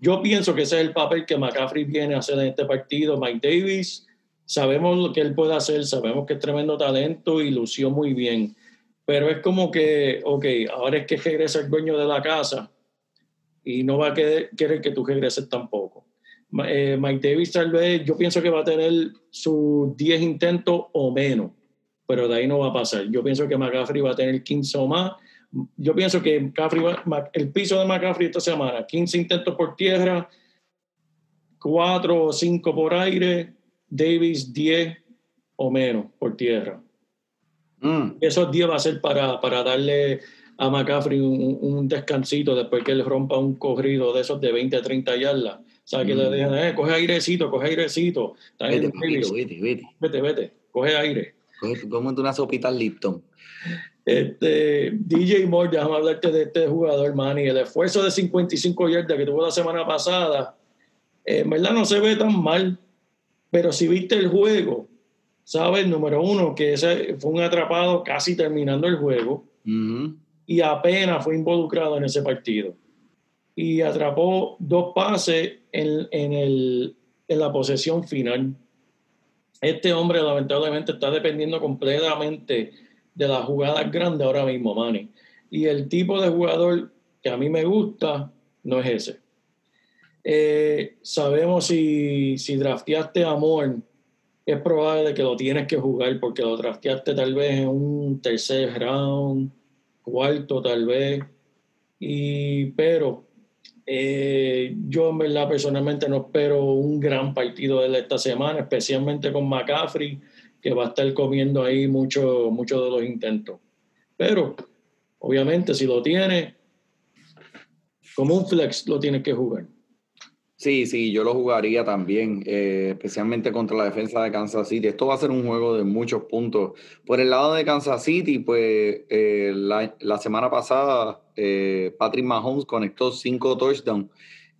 Yo pienso que ese es el papel que McCaffrey viene a hacer en este partido. Mike Davis, sabemos lo que él puede hacer, sabemos que es tremendo talento y lució muy bien. Pero es como que, ok, ahora es que regresa el dueño de la casa y no va a querer, querer que tú regreses tampoco. Eh, Mike Davis tal vez, yo pienso que va a tener sus 10 intentos o menos, pero de ahí no va a pasar. Yo pienso que McCaffrey va a tener 15 o más. Yo pienso que va- el piso de McCaffrey esta semana, 15 intentos por tierra, 4 o 5 por aire, Davis 10 o menos por tierra. Mm. Esos 10 va a ser para, para darle a McCaffrey un, un descansito después que él rompa un corrido de esos de 20 a 30 yardas. O sea, que le Mm. dejan, eh, coge airecito, coge airecito. Vete, papito, vete, vete. vete, vete, coge aire. Cómete una sopita al Lipton. Este, DJ Moore, déjame hablarte de este jugador, Manny. El esfuerzo de 55 yardas que tuvo la semana pasada, eh, en verdad no se ve tan mal, pero si viste el juego, sabes, número uno, que ese fue un atrapado casi terminando el juego y apenas fue involucrado en ese partido. Y atrapó dos pases en, en el, en la posesión final. Este hombre lamentablemente está dependiendo completamente de las jugadas grandes ahora mismo, Manny. Y el tipo de jugador que a mí me gusta no es ese. Eh, sabemos si, si drafteaste a Moore, es probable que lo tienes que jugar porque lo drafteaste tal vez en un tercer round, cuarto tal vez. Y, pero eh, yo en verdad personalmente no espero un gran partido de esta semana, especialmente con McCaffrey, que va a estar comiendo ahí mucho, mucho de los intentos. Pero, obviamente, si lo tiene, como un flex, lo tienes que jugar. Sí, sí, yo lo jugaría también, eh, especialmente contra la defensa de Kansas City. Esto va a ser un juego de muchos puntos. Por el lado de Kansas City, pues eh, la, la semana pasada eh, Patrick Mahomes conectó cinco touchdowns,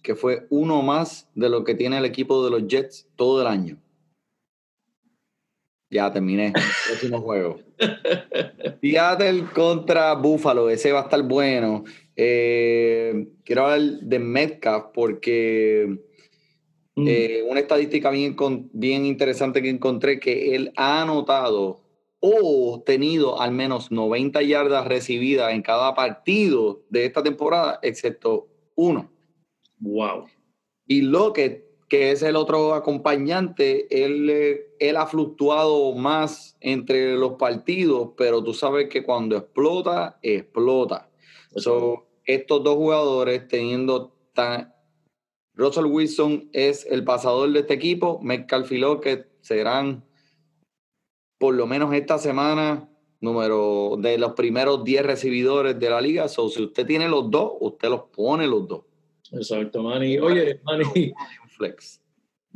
que fue uno más de lo que tiene el equipo de los Jets todo el año. Ya terminé. Próximo juego. Seattle contra Buffalo. Ese va a estar bueno. Eh, quiero hablar de Metcalf porque Mm. eh, una estadística bien, bien interesante que encontré que él ha anotado o tenido al menos 90 yardas recibidas en cada partido de esta temporada, excepto uno. Wow. Y Lockett, que es el otro acompañante, él, él ha fluctuado más entre los partidos, pero tú sabes que cuando explota, explota. So, estos dos jugadores teniendo tan... Russell Wilson es el pasador de este equipo, Metcalf y Lockett serán por lo menos esta semana número de los primeros 10 recibidores de la liga. So, si usted tiene los dos, usted los pone los dos. Exacto, Manny. Oye, Manny, Flex.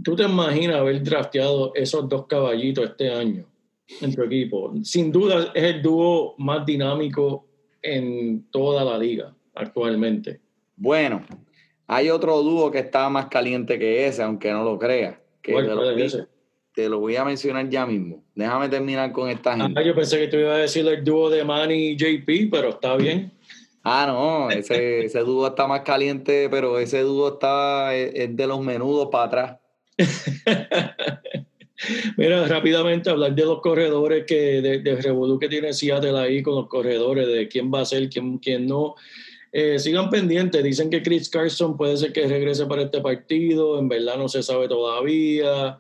¿tú te imaginas haber drafteado esos dos caballitos este año en tu equipo? Sin duda es el dúo más dinámico en toda la liga actualmente. Bueno, hay otro dúo que está más caliente que ese, aunque no lo creas. Que ¿Cuál- te, lo voy, te lo a mencionar ya mismo. Déjame terminar con esta gente. Ah, yo pensé que tú ibas a decir el dúo de Manny y JP, pero está bien. Ah, no, ese, ese dúo está más caliente, pero ese dúo está es, es de los menudos para atrás. Mira, rápidamente hablar de los corredores que de, de Revolú que tiene Seattle ahí con los corredores, de quién va a ser, quién, quién no. Eh, sigan pendientes, dicen que Chris Carson puede ser que regrese para este partido, en verdad no se sabe todavía.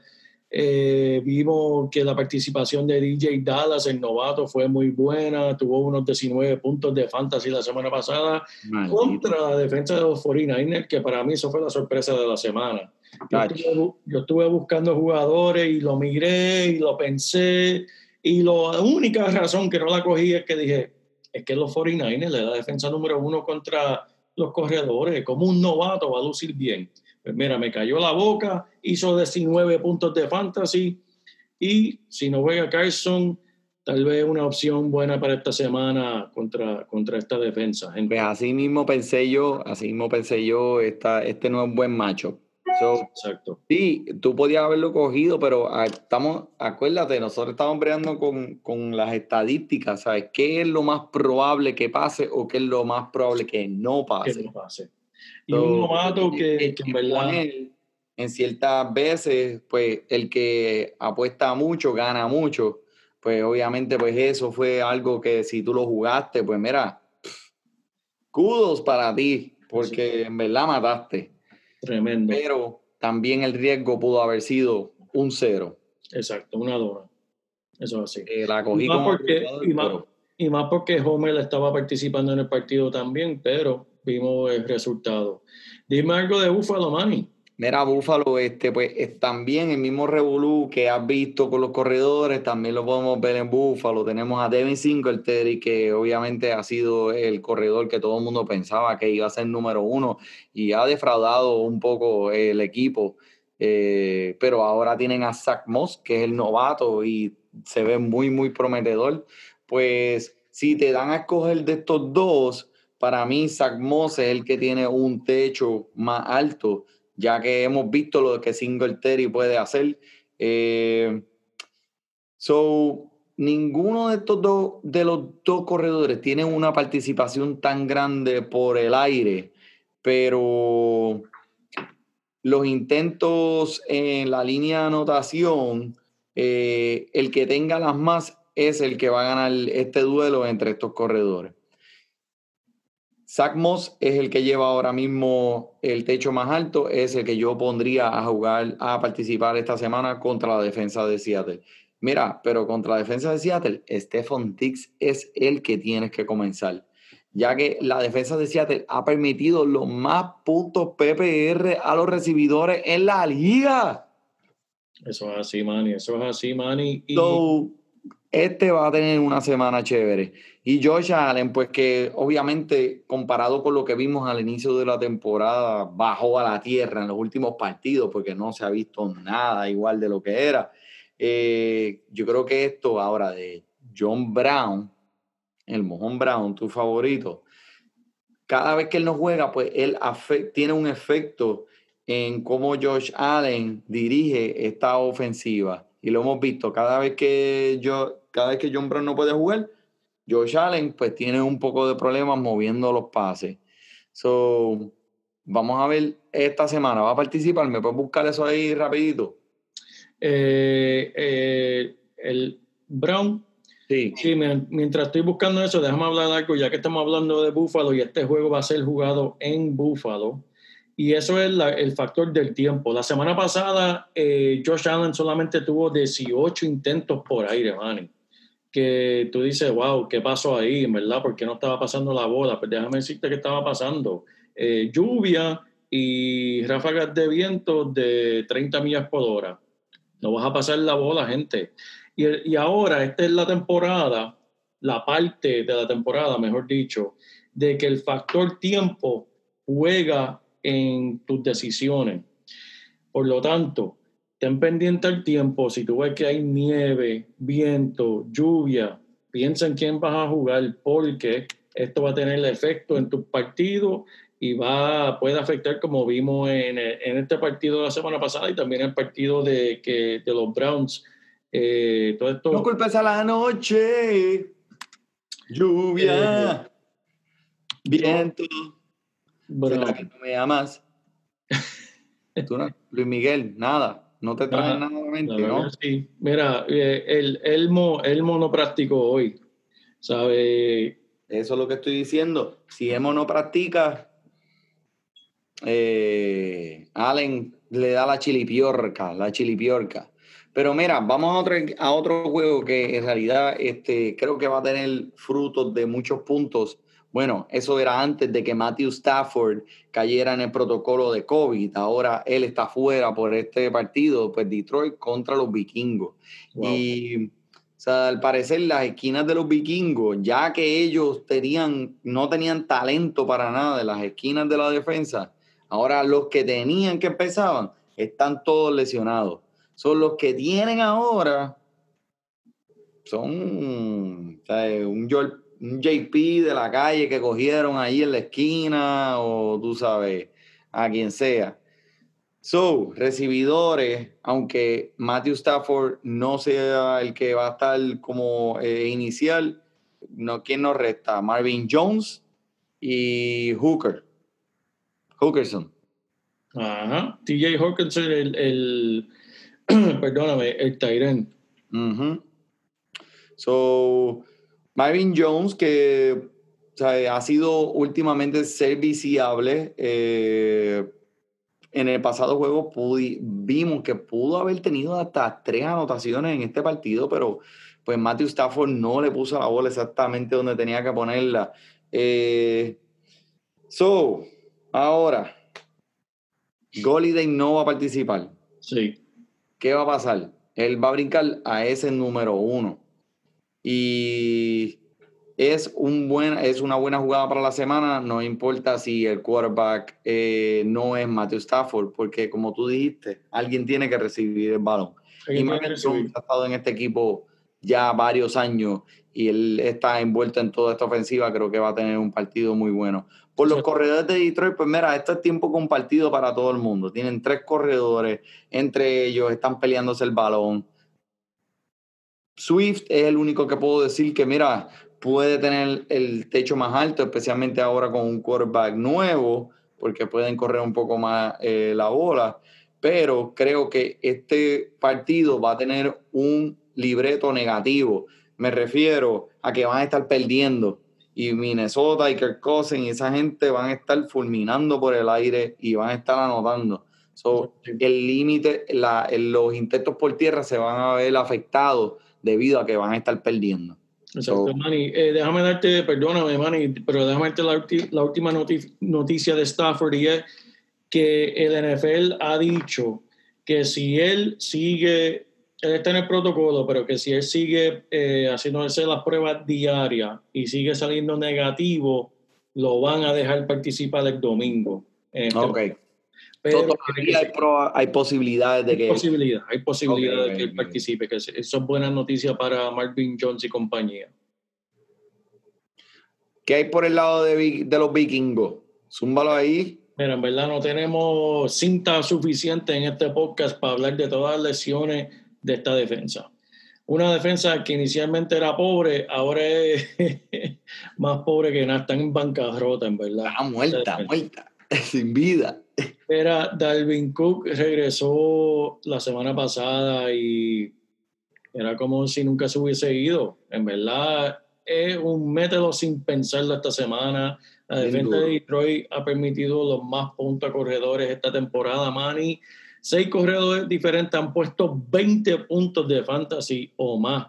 Eh, vimos que la participación de DJ Dallas, el novato, fue muy buena, tuvo unos 19 puntos de fantasy la semana pasada Maldito. contra la defensa de los 49ers, que para mí eso fue la sorpresa de la semana. Yo estuve, yo estuve buscando jugadores y lo miré y lo pensé. Y la única razón que no la cogí es que dije, es que los 49ers le da defensa número uno contra los corredores. Como un novato va a lucir bien. Pues mira, me cayó la boca, hizo 19 puntos de fantasy. Y si no juega Carson, tal vez una opción buena para esta semana contra, contra esta defensa. Pues así mismo pensé yo, así mismo pensé yo, esta, este no es un buen macho. So, Exacto. sí, tú podías haberlo cogido, pero ah, estamos, acuérdate, nosotros estamos breando con, con las estadísticas, ¿sabes? ¿Qué es lo más probable que pase o qué es lo más probable que no Que pase? no pase. Y So, un novato que, el que en verdad... en ciertas veces, pues el que apuesta mucho, gana mucho. Pues obviamente, pues eso fue algo que si tú lo jugaste, pues mira, kudos para ti, porque en verdad mataste. Tremendo. Pero también el riesgo pudo haber sido un cero. Exacto, una dona. Eso es así. Eh, la cogí Y más porque- más- Y más porque Homer estaba participando en el partido también, pero vimos el resultado. Dime algo de Buffalo, Manny. Mira, Búfalo, este, pues es también el mismo revolú que has visto con los corredores, también lo podemos ver en Búfalo. Tenemos a Devin Singletary, que obviamente ha sido el corredor que todo el mundo pensaba que iba a ser número uno y ha defraudado un poco el equipo. Eh, pero ahora tienen a Zach Moss, que es el novato y se ve muy, muy prometedor. Pues si te dan a escoger de estos dos, para mí Zach Moss es el que tiene un techo más alto ya que hemos visto lo que Singletary puede hacer. Eh, so, ninguno de estos dos, de los dos corredores tiene una participación tan grande por el aire, pero los intentos en la línea de anotación, eh, el que tenga las más es el que va a ganar este duelo entre estos corredores. Zach Moss es el que lleva ahora mismo el techo más alto, es el que yo pondría a jugar, a participar esta semana contra la defensa de Seattle. Mira, pero contra la defensa de Seattle, Stephon Diggs es el que tienes que comenzar, ya que la defensa de Seattle ha permitido los más puntos PPR a los recibidores en la liga. Eso es así, Manny. Eso es así, Manny. Y So, este va a tener una semana chévere. Y Josh Allen, pues que obviamente comparado con lo que vimos al inicio de la temporada, bajó a la tierra en los últimos partidos porque no se ha visto nada igual de lo que era. Eh, yo creo que esto ahora de John Brown, el mojón Brown, tu favorito, cada vez que él no juega, pues él tiene un efecto en cómo Josh Allen dirige esta ofensiva. Y lo hemos visto. Cada vez que yo, cada vez que John Brown no puede jugar, Josh Allen pues tiene un poco de problemas moviendo los pases. So, vamos a ver esta semana. ¿Va a participar? ¿Me puedes buscar eso ahí rapidito? Eh, eh, el Brown. Sí. Sí, mien- mientras estoy buscando eso, déjame hablar algo, ya que estamos hablando de Buffalo y este juego va a ser jugado en Buffalo. Y eso es el factor del tiempo. La semana pasada, eh, Josh Allen solamente tuvo 18 intentos por aire, Manny. Que tú dices, wow, ¿qué pasó ahí? En verdad, ¿por qué no estaba pasando la bola? Pues déjame decirte qué estaba pasando. Eh, lluvia y ráfagas de viento de 30 millas por hora. No vas a pasar la bola, gente. Y, y ahora, esta es la temporada, la parte de la temporada, mejor dicho, de que el factor tiempo juega en tus decisiones. Por lo tanto, ten pendiente al tiempo. Si tú ves que hay nieve, viento, lluvia, piensa en quién vas a jugar porque esto va a tener efecto en tus partidos y va, puede afectar como vimos en, en este partido de la semana pasada y también el partido de, que, de los Browns. Eh, todo esto, No culpes a la noche. Lluvia. viento. Brown. ¿Será que no me amas? Tú no, Luis Miguel, nada. No te traes Nada, nada mente, ¿no? sí. Mira, eh, el Elmo, Elmo no practicó hoy. ¿Sabe? Eso es lo que estoy diciendo. Si Emo no practica, eh, Allen le da la chilipiorca, la chilipiorca. Pero mira, vamos a otro, a otro juego que en realidad este, creo que va a tener frutos de muchos puntos. Bueno, eso era antes de que Matthew Stafford cayera en el protocolo de COVID. Ahora él está fuera por este partido, pues Detroit contra los vikingos. Wow. Y, o sea, al parecer, las esquinas de los vikingos, ya que ellos tenían, no tenían talento para nada de las esquinas de la defensa, ahora los que tenían que empezaban están todos lesionados. Son los que tienen ahora, son o sea, un, Joel- un JP de la calle que cogieron ahí en la esquina, o tú sabes, a quien sea. So, recibidores, aunque Matthew Stafford no sea el que va a estar como eh, inicial, no, ¿quién nos resta? Marvin Jones y Hooker. Hookerson. Ajá. TJ Hawkinson, el, el perdóname, el Tyrant. Ujú. So, Marvin Jones, que o sea, ha sido últimamente serviciable. eh, en el pasado juego pudi- vimos que pudo haber tenido hasta tres anotaciones en este partido, pero pues Matthew Stafford no le puso la bola exactamente donde tenía que ponerla. Eh, so, ahora, Goliday no va a participar. Sí. ¿qué va a pasar? Él va a brincar a ese número uno. Y es, un buen, es una buena jugada para la semana, no importa si el quarterback eh, no es Matthew Stafford, porque como tú dijiste, alguien tiene que recibir el balón. Y. Jones ha estado en este equipo ya varios años y él está envuelto en toda esta ofensiva, creo que va a tener un partido muy bueno. Por los Sí. corredores de Detroit, pues mira, esto es tiempo compartido para todo el mundo. Tienen tres corredores, entre ellos están peleándose el balón. Swift es el único que puedo decir que, mira, puede tener el techo más alto, especialmente ahora con un quarterback nuevo, porque pueden correr un poco más eh, la bola. Pero creo que este partido va a tener un libreto negativo. Me refiero a que van a estar perdiendo. Y Minnesota y Kirk Cousins y esa gente van a estar fulminando por el aire y van a estar anotando. So, el límite, los intentos por tierra se van a ver afectados debido a que van a estar perdiendo. Exacto, So- Manny. Eh, déjame darte, perdóname, Manny, pero déjame darte la, última noti- noticia de Stafford y es que el NFL ha dicho que si él sigue, él está en el protocolo, pero que si él sigue eh, haciéndose las pruebas diarias y sigue saliendo negativo, lo van a dejar participar el domingo. este Ok. Pero todavía hay, posibilidades de hay que... posibilidad, hay posibilidad de que él participe, que es- son buenas noticias para Marvin Jones y compañía. ¿Qué hay por el lado de, de los vikingos? Zúmbalo ahí. Mira, en verdad no tenemos cinta suficiente en este podcast para hablar de todas las lesiones de esta defensa. Una defensa que inicialmente era pobre, ahora es más pobre que nada, están en bancarrota, en verdad. Está muerta, muerta, sin vida. Era Dalvin Cook regresó la semana pasada y era como si nunca se hubiese ido. En verdad, es un método sin pensarlo esta semana. La defensa de Detroit ha permitido los más puntos a corredores esta temporada, Manny. Seis corredores diferentes han puesto 20 puntos de fantasy o más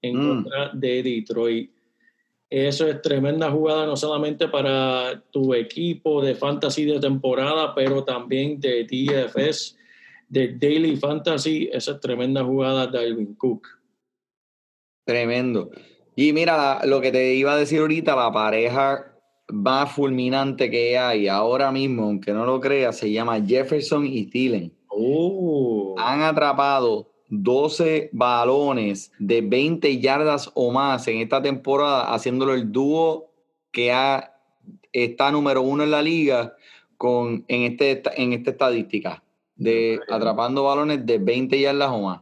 en Mm. contra de Detroit. Eso es tremenda jugada no solamente para tu equipo de fantasy de temporada, pero también de DFS, de Daily Fantasy. Esa es tremenda jugada de Alvin Cook. Tremendo. Y mira, lo que te iba a decir ahorita, la pareja más fulminante que hay ahora mismo, aunque no lo creas, se llama Jefferson y Thielen. Oh, Han atrapado 12 balones de 20 yardas o más en esta temporada, haciéndolo el dúo que ha, está número uno en la liga con, en, este, en esta estadística de atrapando balones de 20 yardas o más.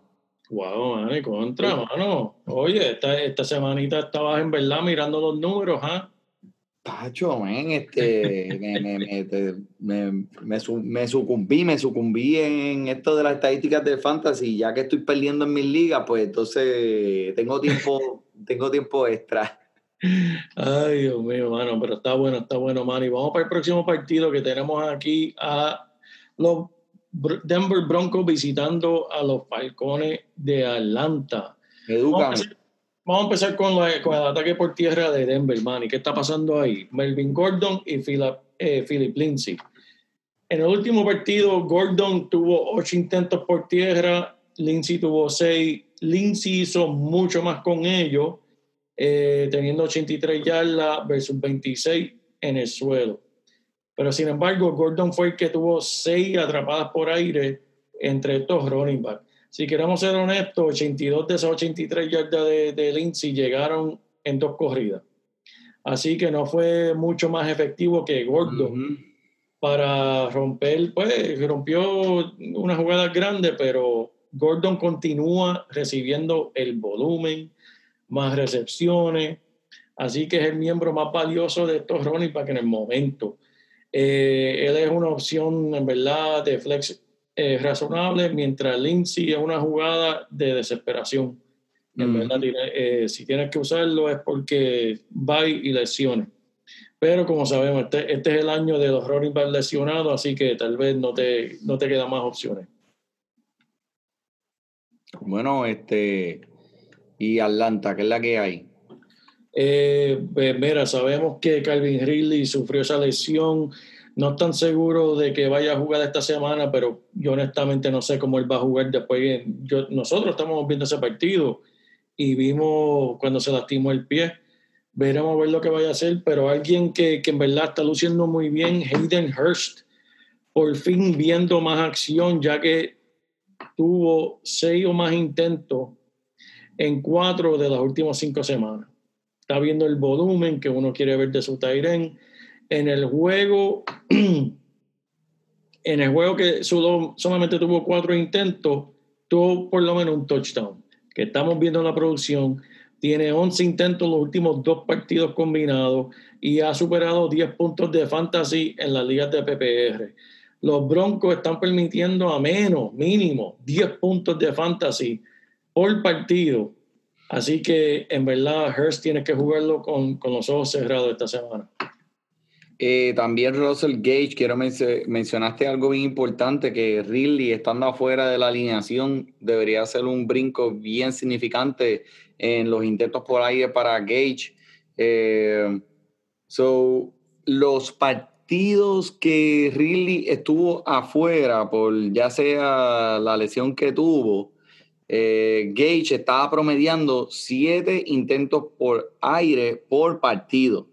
wow, mano, contra, mano. Oye, esta, esta semanita estabas en verdad mirando los números, ¿ah? Pacho, men, este, me, me, me, me- me su- me sucumbí, me sucumbí en esto de las estadísticas del fantasy, ya que estoy perdiendo en mis ligas, pues entonces tengo tiempo, tengo tiempo extra. Ay, Dios mío, mano, pero está bueno, está bueno, mano. Y vamos para el próximo partido que tenemos aquí a los Denver Broncos visitando a los Falcones de Atlanta. Edúcame. Vamos a empezar con, la- con el ataque por tierra de Denver, man. ¿Y qué está pasando ahí? Melvin Gordon y Philip, eh, Philip Lindsay. En el último partido, Gordon tuvo ocho intentos por tierra, Lindsay tuvo seis. Lindsay hizo mucho más con ellos, eh, teniendo 83 yardas versus 26 en el suelo. Pero sin embargo, Gordon fue el que tuvo seis atrapadas por aire entre estos running backs. Si queremos ser honestos, 82 de esas 83 yardas de, de Lindsay llegaron en dos corridas. Así que no fue mucho más efectivo que Gordon para romper, pues rompió una jugada grande, pero Gordon continúa recibiendo el volumen, más recepciones, así que es el miembro más valioso de estos running back en el momento. Eh, él es una opción, en verdad, de flex eh, razonable, mientras Lindsay es una jugada de desesperación. En verdad, eh, si tienes que usarlo es porque va y lesiones. Pero como sabemos, este, este es el año de los running backs lesionados, así que tal vez no te, no te quedan más opciones. Bueno, este, y Atlanta, ¿qué es la que hay? Eh, pues mira, sabemos que Calvin Ridley sufrió esa lesión. No están seguros de que vaya a jugar esta semana, pero yo honestamente no sé cómo él va a jugar después. Nosotros estamos viendo ese partido y vimos cuando se lastimó el pie. Veremos a ver lo que vaya a hacer, pero alguien que, que en verdad está luciendo muy bien, Hayden Hurst, por fin viendo más acción, ya que tuvo seis o más intentos en cuatro de las últimas cinco semanas está viendo el volumen que uno quiere ver de su Tyren. En el juego, en el juego que solo, solamente tuvo cuatro intentos, tuvo por lo menos un touchdown. Que estamos viendo en la producción, tiene 11 intentos en los últimos dos partidos combinados y ha superado 10 puntos de fantasy en las ligas de PPR. Los Broncos están permitiendo a menos, mínimo, 10 puntos de fantasy por partido Así que en verdad Hurst tiene que jugarlo con, con los ojos cerrados esta semana. Eh, también Russell Gage, quiero menc- mencionaste algo bien importante, que Ridley estando afuera de la alineación debería hacer un brinco bien significante en los intentos por aire para Gage. Eh, so, los partidos que Ridley estuvo afuera por ya sea la lesión que tuvo, eh, Gage estaba promediando siete intentos por aire por partido.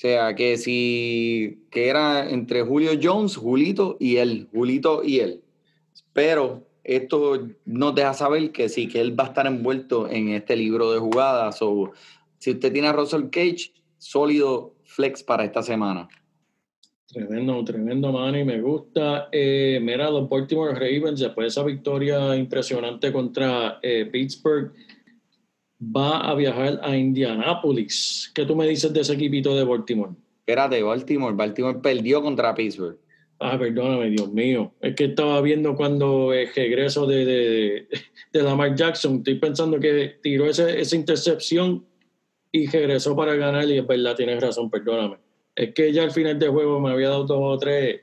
Sea, que si que era entre Julio Jones, Julito y él, Julito y él. Pero esto nos deja saber que sí, que él va a estar envuelto en este libro de jugadas. O si usted tiene a Russell Cage, sólido flex para esta semana. Tremendo, tremendo, Manny, me gusta. Eh, mira, los Baltimore Ravens, después de esa victoria impresionante contra eh, Pittsburgh, va a viajar a Indianápolis. ¿Qué tú me dices de ese equipito de Baltimore? Espérate, Baltimore. Baltimore perdió contra Pittsburgh. Ah, perdóname, Dios mío. Es que estaba viendo cuando el regreso de, de, de Lamar Jackson. Estoy pensando que tiró ese, esa intercepción y regresó para ganar. Y es verdad, tienes razón, perdóname. Es que ya al final del juego me había dado dos o tres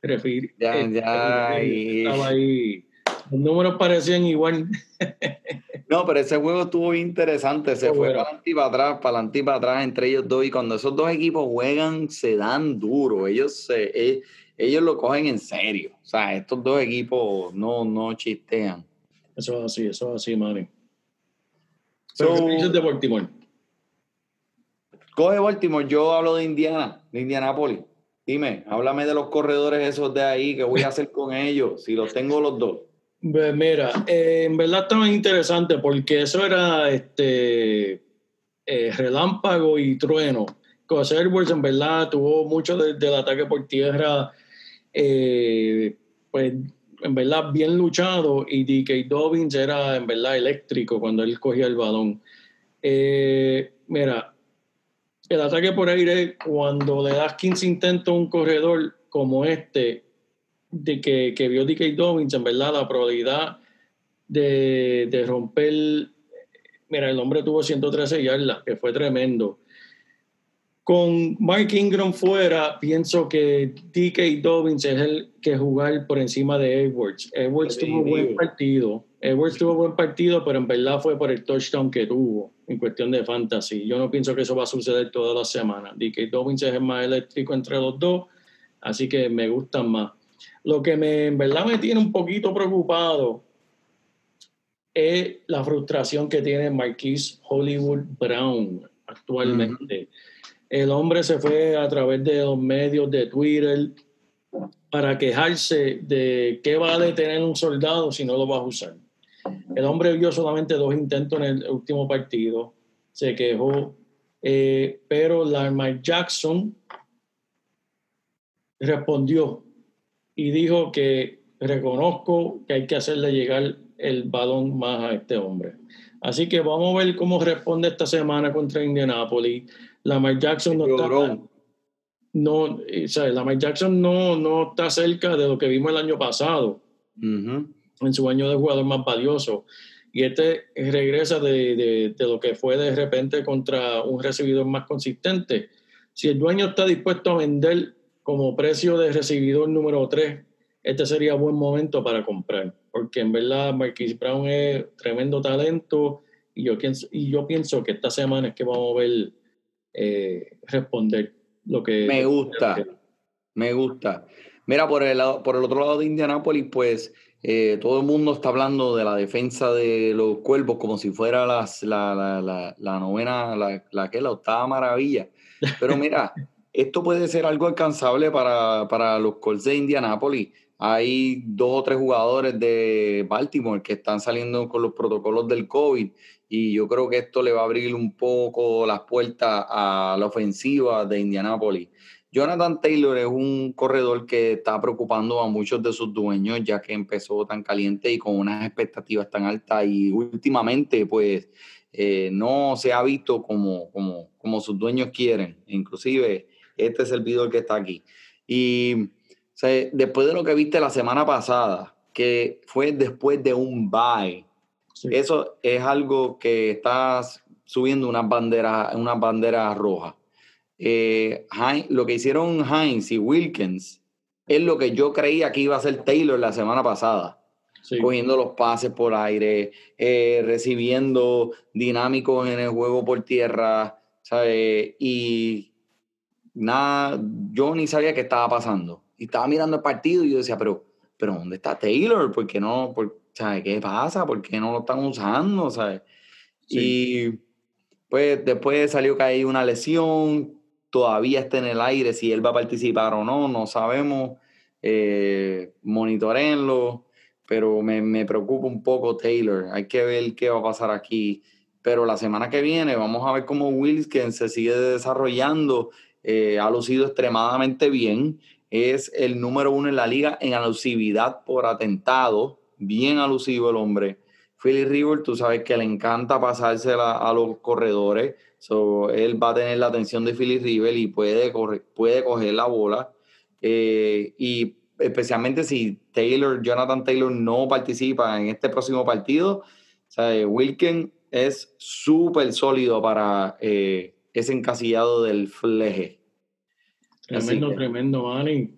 refir Ya, eh, ya, eh, y- Estaba ahí. Los números parecían igual. No, pero ese juego estuvo interesante. Se fue bueno. para adelante y para atrás, para adelante y para atrás entre ellos dos. Y cuando esos dos equipos juegan, se dan duro. Ellos, se, eh, ellos lo cogen en serio. O sea, estos dos equipos no, no chistean. Eso es así, eso es así. Pero, ¿qué So- dices de Baltimore? Coge Baltimore, yo hablo de Indiana, de Indianapolis. Dime, háblame de los corredores esos de ahí, ¿qué voy a hacer con ellos? Si los tengo los dos. Pues mira, eh, en verdad estaba interesante porque eso era este eh, relámpago y trueno. Cos Edwards en verdad tuvo mucho de- del ataque por tierra, eh, pues en verdad bien luchado y DK Dobbins era en verdad eléctrico cuando él cogía el balón. Mira, el ataque por aire, cuando le das 15 intentos a un corredor como este, de que, que vio DK Dobbins, en verdad, la probabilidad de, de romper. Mira, el hombre tuvo 113 yardas, que fue tremendo. Con Mark Ingram fuera, pienso que DK Dobbins es el que jugar por encima de Edwards. Edwards tuvo Definitivo. buen partido. Edwards tuvo buen partido, pero en verdad fue por el touchdown que tuvo en cuestión de fantasy. Yo no pienso que eso va a suceder todas las semanas. DK Dobbins es el más eléctrico entre los dos, así que me gustan más. Lo que me, en verdad me tiene un poquito preocupado es la frustración que tiene Marquise Hollywood Brown actualmente. El hombre se fue a través de los medios de Twitter para quejarse de qué vale tener un soldado si no lo vas a usar. El hombre vio solamente dos intentos en el último partido, se quejó, eh, pero Lamar Jackson respondió y dijo que reconozco que hay que hacerle llegar el balón más a este hombre. Así que vamos a ver cómo responde esta semana contra Indianapolis. Lamar Jackson no está, no, eh, o sea, Lamar Jackson no, no está cerca de lo que vimos el año pasado, en su año de jugador más valioso. Y este regresa de, de- de lo que fue de repente contra un recibidor más consistente. Si el dueño está dispuesto a vender como precio de recibidor número 3, este sería buen momento para comprar. Porque en verdad Marquise Brown es tremendo talento y yo, pienso, y yo pienso que esta semana es que vamos a ver eh, responder lo que... Me gusta. Me gusta. Mira, por el, lado, por el otro lado de Indianápolis, pues eh, todo el mundo está hablando de la defensa de los cuervos como si fuera las, la, la, la, la novena, la, la, que, la octava maravilla. Pero mira, esto puede ser algo alcanzable para, para los Colts de Indianápolis. Hay dos o tres jugadores de Baltimore que están saliendo con los protocolos del COVID y yo creo que esto le va a abrir un poco las puertas a la ofensiva de Indianápolis. Jonathan Taylor es un corredor que está preocupando a muchos de sus dueños ya que empezó tan caliente y con unas expectativas tan altas y últimamente pues eh, no se ha visto como, como, como sus dueños quieren. Inclusive este servidor que está aquí. Y o sea, después de lo que viste la semana pasada, que fue después de un bye, Sí. eso es algo que está subiendo unas banderas, unas banderas rojas. Eh, lo que hicieron Heinz y Wilkins es lo que yo creía que iba a ser Taylor la semana pasada. Sí. Cogiendo los pases por aire, eh, recibiendo dinámicos en el juego por tierra, ¿sabes? Y nada, yo ni sabía qué estaba pasando. Y estaba mirando el partido y yo decía, pero, pero ¿dónde está Taylor? ¿Por qué no? Por, ¿sabes? ¿Qué pasa? ¿Por qué no lo están usando? ¿sabes? Y pues después salió que hay una lesión, todavía está en el aire, si él va a participar o no, no sabemos. Eh, monitorenlo, pero me, me preocupa un poco Taylor. Hay que ver qué va a pasar aquí. Pero la semana que viene vamos a ver cómo Wilkins se sigue desarrollando. Eh, ha lucido extremadamente bien. Es el número uno en la liga en alusividad por atentado. Bien alusivo el hombre. Philly River, tú sabes que le encanta pasársela a los corredores. So, él va a tener la atención de Philly River y puede, correr, puede coger la bola. Eh, y especialmente si Taylor, Jonathan Taylor no participa en este próximo partido, sea, Wilken es súper sólido para eh, ese encasillado del fleje. Tremendo, que- tremendo, Manny.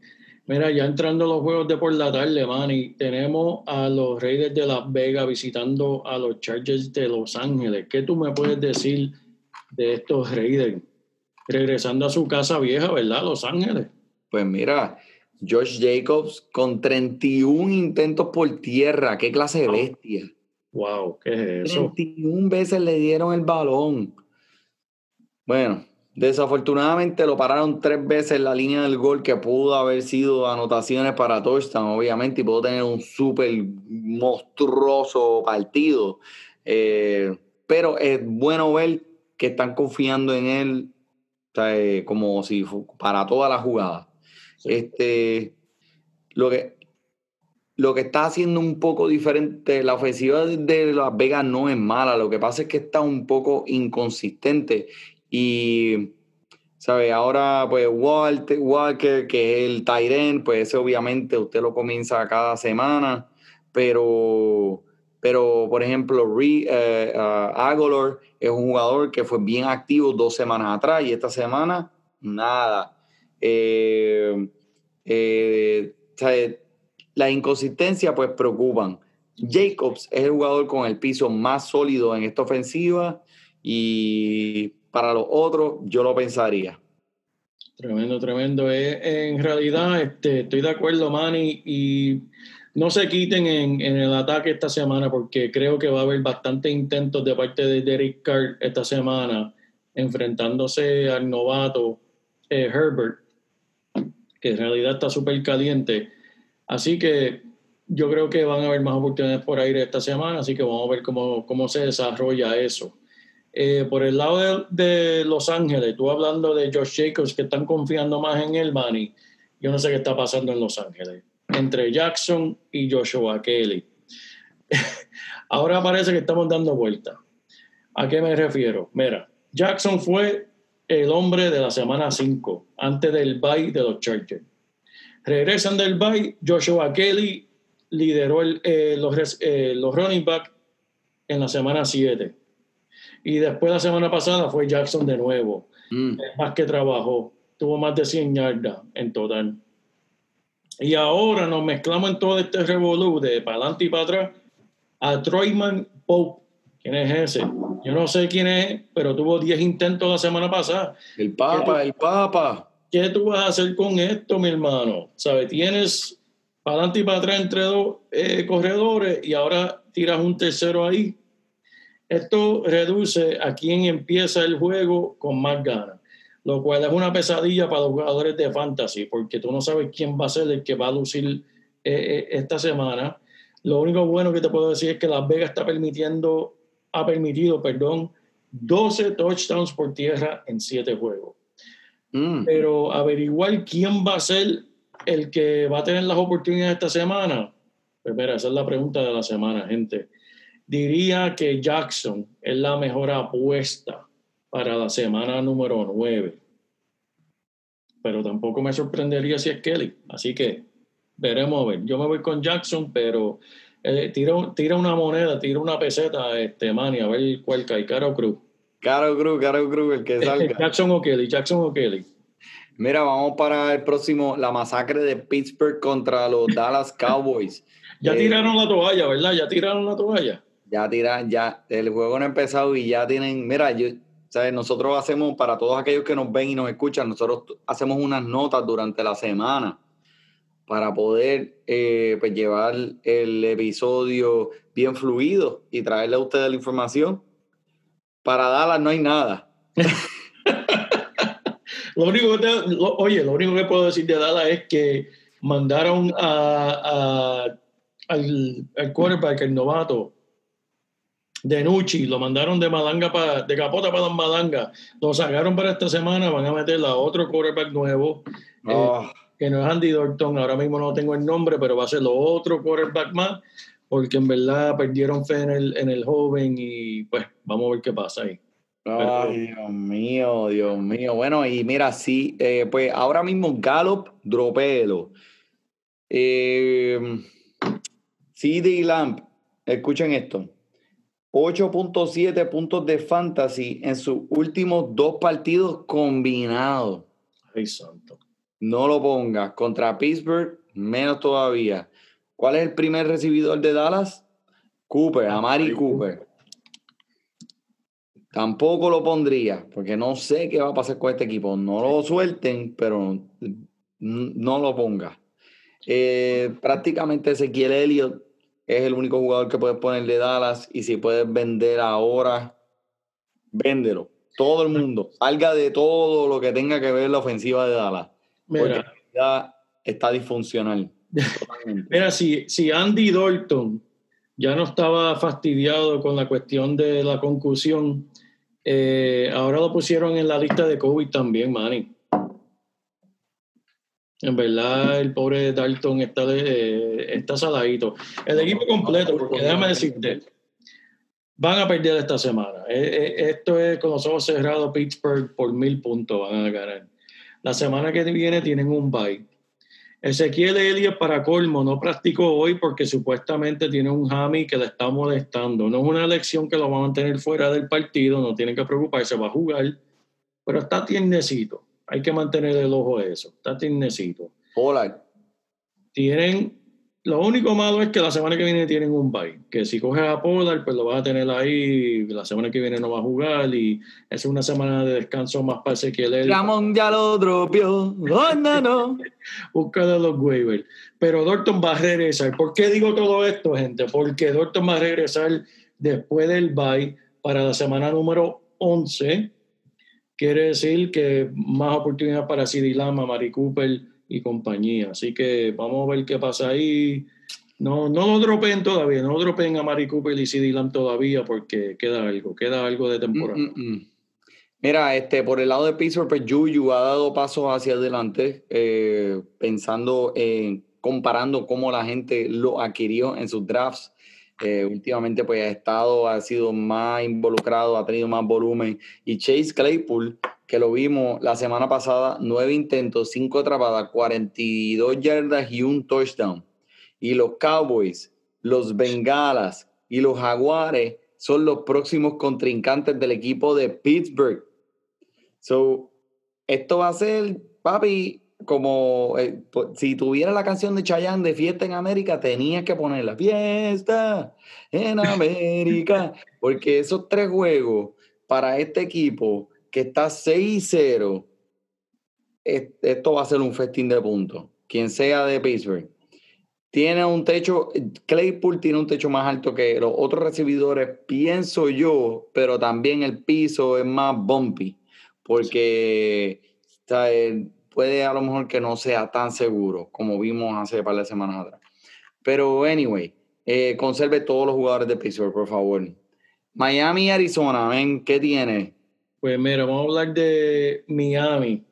Mira, ya entrando a los juegos de por la tarde, Manny, tenemos a los Raiders de Las Vegas visitando a los Chargers de Los Ángeles. ¿Qué tú me puedes decir de estos Raiders? Regresando a su casa vieja, ¿verdad? Los Ángeles. Pues mira, Josh Jacobs con 31 intentos por tierra, qué clase de bestia. Wow, ¿qué es eso? 31 veces le dieron el balón. Bueno, desafortunadamente lo pararon tres veces en la línea del gol, que pudo haber sido anotaciones para touchdown, obviamente, y pudo tener un súper monstruoso partido. Eh, pero es bueno ver que están confiando en él o sea, eh, como si para toda la jugada. Sí. Este, lo que, lo que está haciendo un poco diferente, la ofensiva de- de Las Vegas no es mala, lo que pasa es que está un poco inconsistente y, ¿sabe? Ahora, pues Walter, Walker, que es el Tyren, pues ese obviamente usted lo comienza cada semana, pero, pero por ejemplo, Re, ah, Aguilar es un jugador que fue bien activo dos semanas atrás y esta semana, nada. Eh, eh, ¿sabe? la inconsistencia pues preocupan. Jacobs es el jugador con el piso más sólido en esta ofensiva y para los otros yo lo pensaría. Tremendo, tremendo. Eh, en realidad, este, estoy de acuerdo, Manny, y no se quiten en, en el ataque esta semana porque creo que va a haber bastantes intentos de parte de Derek Carr esta semana enfrentándose al novato eh, Herbert, que en realidad está súper caliente. Así que yo creo que van a haber más oportunidades por aire esta semana, así que vamos a ver cómo, cómo se desarrolla eso. Eh, por el lado de, Los Ángeles, tú hablando de Josh Jacobs, que están confiando más en él, Manny, yo no sé qué está pasando en Los Ángeles, entre Jackson y Joshua Kelly. Ahora parece que estamos dando vuelta. ¿A qué me refiero? Mira, Jackson fue el hombre de la semana 5, antes del bye de los Chargers. Regresan del bye, Joshua Kelly lideró eh, los, eh, los running back en la semana 7. Y después la semana pasada fue Jackson de nuevo. Mm. Más que trabajó. Tuvo más de 100 yardas en total. Y ahora nos mezclamos en todo este revolú de para adelante y para atrás a Troyman Pope. ¿Quién es ese? Yo no sé quién es, pero tuvo 10 intentos la semana pasada. El Papa, el Papa. ¿Qué tú vas a hacer con esto, mi hermano? ¿Sabes? Tienes para adelante y para atrás entre dos eh, corredores y ahora tiras un tercero ahí. Esto reduce a quien empieza el juego con más ganas, lo cual es una pesadilla para los jugadores de fantasy, porque tú no sabes quién va a ser el que va a lucir eh, esta semana. Lo único bueno que te puedo decir es que Las Vegas está permitiendo, ha permitido, perdón, 12 touchdowns por tierra en 7 juegos. Mm. Pero averiguar quién va a ser el que va a tener las oportunidades esta semana, pues mira, esa es la pregunta de la semana, gente. Diría que Jackson es la mejor apuesta para la semana número 9. Pero tampoco me sorprendería si es Kelly. Así que veremos a ver. Yo me voy con Jackson, pero eh, tira, tira, una moneda, tira una peseta, este, Manny, a ver cuál cae, cara o cruz. Caro Cruz, Caro Cruz, el que salga. Jackson o Kelly, Jackson o Kelly. Mira, vamos para el próximo, la masacre de Pittsburgh contra los Dallas Cowboys. Ya Eh, tiraron la toalla, ¿verdad? Ya tiraron la toalla. Ya tiran, ya, el juego no ha empezado y ya tienen, mira, yo, ¿sabes? nosotros hacemos, para todos aquellos que nos ven y nos escuchan, nosotros hacemos unas notas durante la semana para poder eh, pues, llevar el episodio bien fluido y traerle a ustedes la información. Para Dallas no hay nada. Lo único que oye, lo único que puedo decir de Dallas es que mandaron a, a- al, al quarterback, el novato, de Nucci, lo mandaron de Malanga para, de Capota para Malanga, lo sacaron para esta semana, van a meter a otro quarterback nuevo, eh, Oh, que no es Andy Dalton, ahora mismo no tengo el nombre, pero va a ser lo otro quarterback más, porque en verdad perdieron fe en el, en el joven y pues vamos a ver qué pasa ahí. Ay, Dios mío, Dios mío. Bueno, y mira, sí, eh, pues ahora mismo Gallup, dropelo. Eh, CD Lamp, escuchen esto. 8.7 puntos de fantasy en sus últimos dos partidos combinados. Ay, santo. No lo pongas. Contra Pittsburgh, menos todavía. ¿Cuál es el primer recibidor de Dallas? Cooper, Amari Amari Cooper. Tampoco lo pondría, porque no sé qué va a pasar con este equipo. No lo suelten, pero no lo ponga. Eh, prácticamente Ezequiel Elliott es el único jugador que puedes poner de Dallas y si puedes vender ahora, véndelo. Todo el mundo, salga de todo lo que tenga que ver la ofensiva de Dallas. Porque Mira, ya está disfuncional. mira si, si Andy Dalton ya no estaba fastidiado con la cuestión de la concusión, eh, ahora lo pusieron en la lista de COVID también, Manny. En verdad, el pobre Dalton está, de- está saladito. El equipo completo, porque déjame decirte, van a perder esta semana. Eh, eh, esto es con los ojos cerrados, Pittsburgh por mil puntos van a ganar. La semana que viene tienen un bye. Ezequiel Elliott para colmo no practicó hoy porque supuestamente tiene un hammy que le está molestando. No es una elección que lo va a mantener fuera del partido, no tienen que preocuparse, va a jugar, pero está tiernecito. Hay que mantener el ojo a eso, está tiernecito. Pollard, Tienen, lo único malo es que la semana que viene tienen un bye, que si coges a Pollard, pues lo vas a tener ahí, la semana que viene no va a jugar y es una semana de descanso más para Ezequiel Elliott. Ramón ya lo dropió. Oh, no, no. busca de los waivers. Pero Dorton va a regresar. ¿Por qué digo todo esto, gente? Porque Dorton va a regresar después del bye para la semana número 11. Quiere decir que más oportunidad para CD Lama, Mari Cooper y compañía. Así que vamos a ver qué pasa ahí. No, no lo dropen todavía, no dropen a Mari Cooper y CD Lamb todavía porque queda algo, queda algo de temporada. Mm, mm, mm. Mira, este, por el lado de Pittsburgh, pues Juju ha dado pasos hacia adelante, eh, pensando en comparando cómo la gente lo adquirió en sus drafts. Eh, últimamente, pues ha estado, ha sido más involucrado, ha tenido más volumen. Y Chase Claypool, que lo vimos la semana pasada, nueve intentos, cinco atrapadas, 42 yardas y un touchdown. Y los Cowboys, los Bengalas y los Jaguares son los próximos contrincantes del equipo de Pittsburgh. So, esto va a ser, papi, como eh, si tuviera la canción de Chayanne de Fiesta en América, tenías que ponerla. Fiesta en América. Porque esos tres juegos para este equipo que está 6-0, es- esto va a ser un festín de puntos. Quien sea de Pittsburgh. Tiene un techo, Claypool tiene un techo más alto que los otros recibidores, pienso yo, pero también el piso es más bumpy, porque o sea, eh, puede a lo mejor que no sea tan seguro como vimos hace par de semanas atrás. Pero, anyway, eh, conserve todos los jugadores de Pittsburgh, por favor. Miami, Arizona, ven, ¿qué tiene? Pues mira, vamos a hablar de Miami.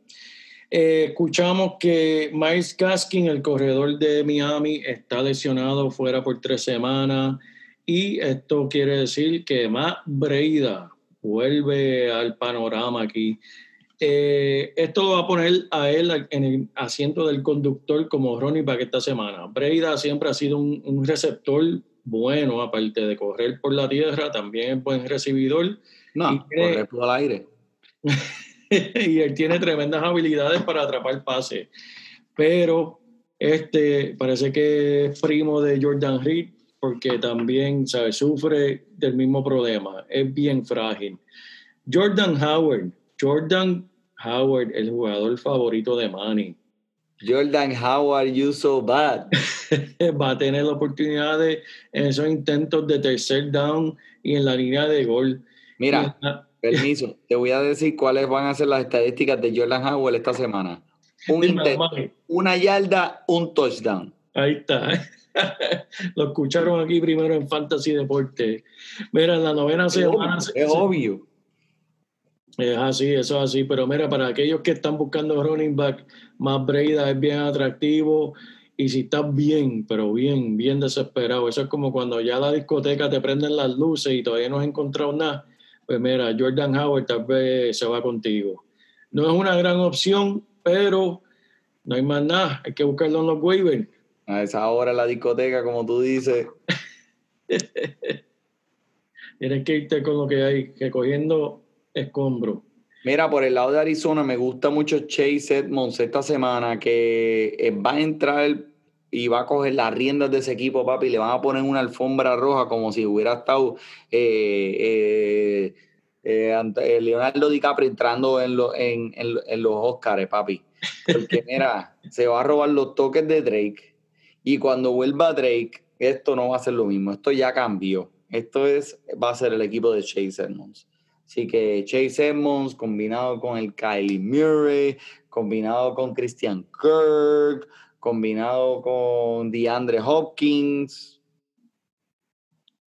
Eh, escuchamos que Miles Gaskin, el corredor de Miami, está lesionado fuera por tres semanas y esto quiere decir que Matt Breida vuelve al panorama aquí. Eh, esto va a poner a él en el asiento del conductor como Ronnie Back esta semana. Breida siempre ha sido un, un receptor bueno, aparte de correr por la tierra, también es buen recibidor Y No, tiene- correr por el aire. y él tiene tremendas habilidades para atrapar pases. Pero este parece que es primo de Jordan Reed porque también ¿sabe? sufre del mismo problema. Es bien frágil. Jordan Howard. Jordan Howard, el jugador favorito de Manny. Jordan, how are you so bad? Va a tener oportunidades en esos intentos de tercer down y en la línea de gol. Mira, la- permiso, te voy a decir cuáles van a ser las estadísticas de Jordan Howell esta semana. Un intento, una yarda, un touchdown. Ahí está. Lo escucharon aquí primero en Fantasy Deporte. Mira, en la novena Es semana. obvio, es obvio. Es así, eso es así. Pero mira, para aquellos que están buscando running back, más Breida es bien atractivo. Y si estás bien, pero bien, bien desesperado, eso es como cuando ya la discoteca te prenden las luces y todavía no has encontrado nada. Pues mira, Jordan Howard tal vez se va contigo. No es una gran opción, pero no hay más nada. Hay que buscarlo en los waivers. A esa hora en la discoteca, como tú dices. Tienes que irte con lo que hay, recogiendo escombros. Mira, por el lado de Arizona me gusta mucho Chase Edmonds esta semana que eh, va a entrar y va a coger las riendas de ese equipo, papi, y le van a poner una alfombra roja como si hubiera estado eh, eh, eh, eh, Leonardo DiCaprio entrando en, lo- en los Oscars, papi. Porque mira, se va a robar los toques de Drake y cuando vuelva Drake, esto no va a ser lo mismo, esto ya cambió. Esto es, va a ser el equipo de Chase Edmonds. Así que Chase Edmonds combinado con el Kylie Murray, combinado con Christian Kirk, combinado con DeAndre Hopkins.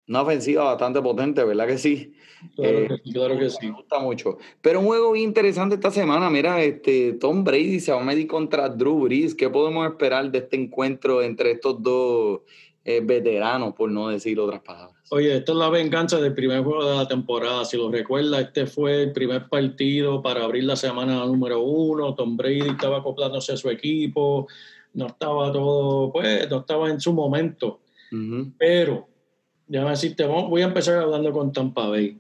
Una ofensiva bastante potente, ¿verdad que sí? Claro, Eh, que, claro que sí. Me gusta mucho. Pero un juego bien interesante esta semana. Mira, este Tom Brady se va a medir contra Drew Brees. ¿Qué podemos esperar de este encuentro entre estos dos eh, veteranos, por no decir otras palabras? Oye, esta es la venganza del primer juego de la temporada. Si lo recuerda, este fue el primer partido para abrir la semana número uno. Tom Brady estaba acoplándose a su equipo. No estaba todo, pues, no estaba en su momento. Ujú. Pero, déjame decirte, voy a empezar hablando con Tampa Bay.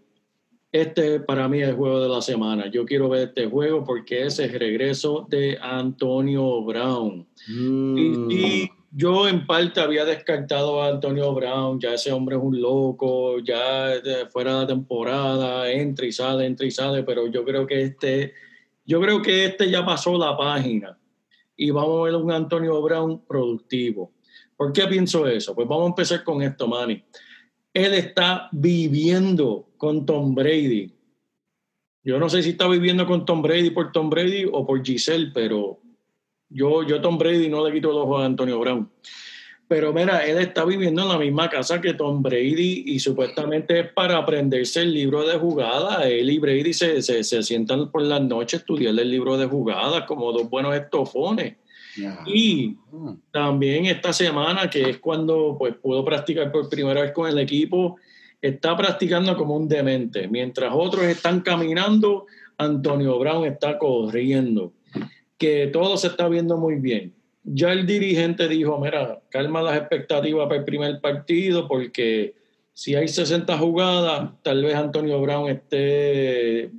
Este para mí es el juego de la semana. Yo quiero ver este juego porque es el regreso de Antonio Brown. Mm. Y, y yo en parte había descartado a Antonio Brown, ya ese hombre es un loco, ya fuera de temporada, entra y sale, entra y sale, pero yo creo que este, yo creo que este ya pasó la página y vamos a ver un Antonio Brown productivo. ¿Por qué pienso eso? Pues vamos a empezar con esto, Manny. Él está viviendo con Tom Brady. Yo no sé si está viviendo con Tom Brady por Tom Brady o por Giselle, pero yo, yo Tom Brady no le quito el ojo a Antonio Brown. Pero mira, él está viviendo en la misma casa que Tom Brady y supuestamente es para aprenderse el libro de jugadas. Él y Brady se, se, se sientan por las noches a estudiar el libro de jugadas como dos buenos estofones. Ya. Y Mm. también esta semana, que es cuando pues, pudo practicar por primera vez con el equipo, está practicando como un demente. Mientras otros están caminando, Antonio Brown está corriendo. Que todo se está viendo muy bien. Ya el dirigente dijo, mira, calma las expectativas para el primer partido, porque si hay 60 jugadas, tal vez Antonio Brown esté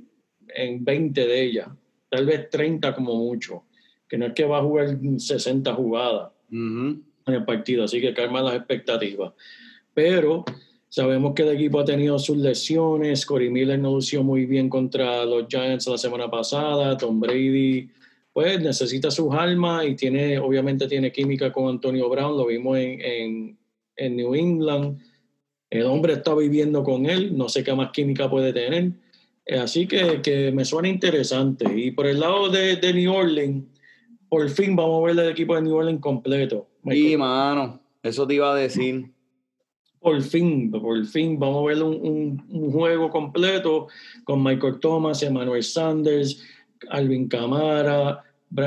en 20 de ellas, tal vez 30 como mucho que no es que va a jugar 60 jugadas en el partido, así que calma las expectativas. Pero sabemos que el equipo ha tenido sus lesiones, Corey Miller no lució muy bien contra los Giants la semana pasada, Tom Brady pues necesita sus almas y tiene, obviamente tiene química con Antonio Brown, lo vimos en, en, en New England, el hombre está viviendo con él, no sé qué más química puede tener, Eh, así que, que me suena interesante. Y por el lado de, de New Orleans, por fin vamos a ver el equipo de New Orleans completo. Sí, mano, eso te iba a decir. Por fin, por fin vamos a ver un, un- un juego completo con Michael Thomas, Emmanuel Sanders, Alvin Camara,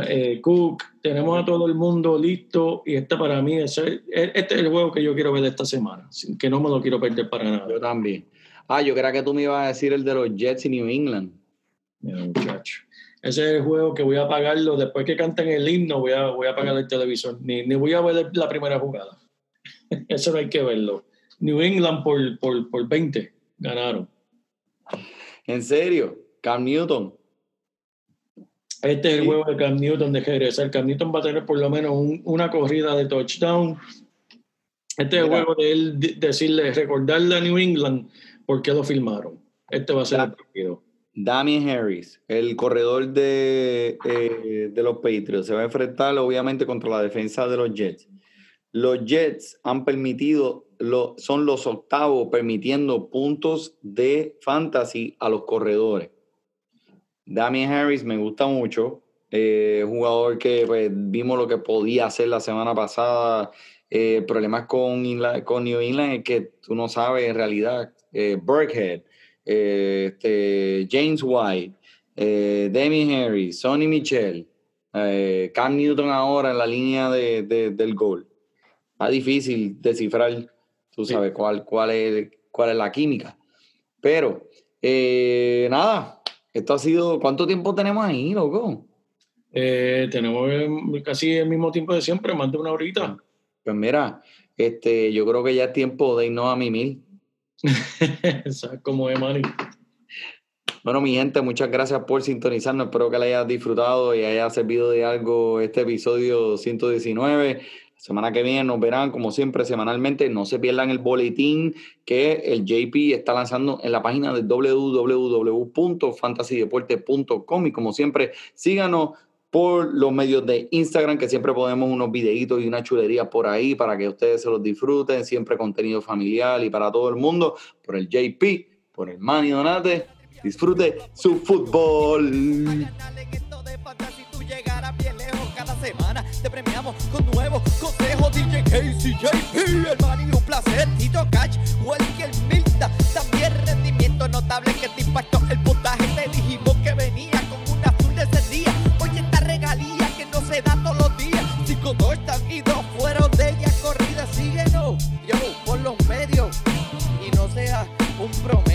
eh, Cook. Tenemos a todo el mundo listo y este para mí es el- este es el juego que yo quiero ver esta semana, que no me lo quiero perder para nada. Yo también. Ah, yo creía que tú me ibas a decir el de los Jets y New England. Mira, muchacho. Ese es el juego que voy a apagarlo. Después que canten el himno, voy a, voy a apagar el televisor. Ni, ni voy a ver la primera jugada. Eso no hay que verlo. New England por, por, por 20 ganaron. ¿En serio? Cam Newton. Este es el juego de Cam Newton de regresar. Cam Newton va a tener por lo menos un- una corrida de touchdown. Este es el juego de él de- decirle, recordarle a New England por qué lo filmaron. Este va a ser el partido. Damien Harris, el corredor de, eh, de los Patriots, se va a enfrentar obviamente contra la defensa de los Jets. Los Jets han permitido, lo, son los octavos permitiendo puntos de fantasy a los corredores. Damien Harris me gusta mucho. Eh, jugador que pues, vimos lo que podía hacer la semana pasada. Eh, problemas con, con New England es que tú no sabes en realidad. Eh, Burkhead, eh, este, James White, Demi Harris, Sonny Michel, Cam Newton ahora en la línea de, de, del gol. Está difícil descifrar, tú sabes, cuál, cuál, es, cuál es la química. Pero, nada, esto ha sido. ¿Cuánto tiempo tenemos ahí, loco? Eh, tenemos casi el mismo tiempo de siempre, más de una horita. Pues mira, este, yo creo que ya es tiempo de irnos a mimir. ¿Sabes cómo es, Manny? Bueno, mi gente, muchas gracias por sintonizarnos. Espero que le hayas disfrutado y haya servido de algo este episodio 119. Semana que viene nos verán, como siempre, semanalmente. No se pierdan el boletín que el JP está lanzando en la página de www.fantasydeporte.com. Y como siempre, síganos por los medios de Instagram, que siempre ponemos unos videitos y una chulería por ahí para que ustedes se los disfruten. Siempre contenido familiar y para todo el mundo. Por el JP, por el Manny Donate. Disfrute su fútbol. Te premiamos con nuevos consejos. DJ Casey, JP, el Mani, un placer. Tito Cash, el Milta. También rendimiento notable que te impactó el puntaje. Te dijimos que venía con un azul de ese día. Oye, esta regalía que no se da todos los días. Cinco, dos están y dos fueron de ella corrida. Síguenos, yo, por los medios. Y no seas un promo.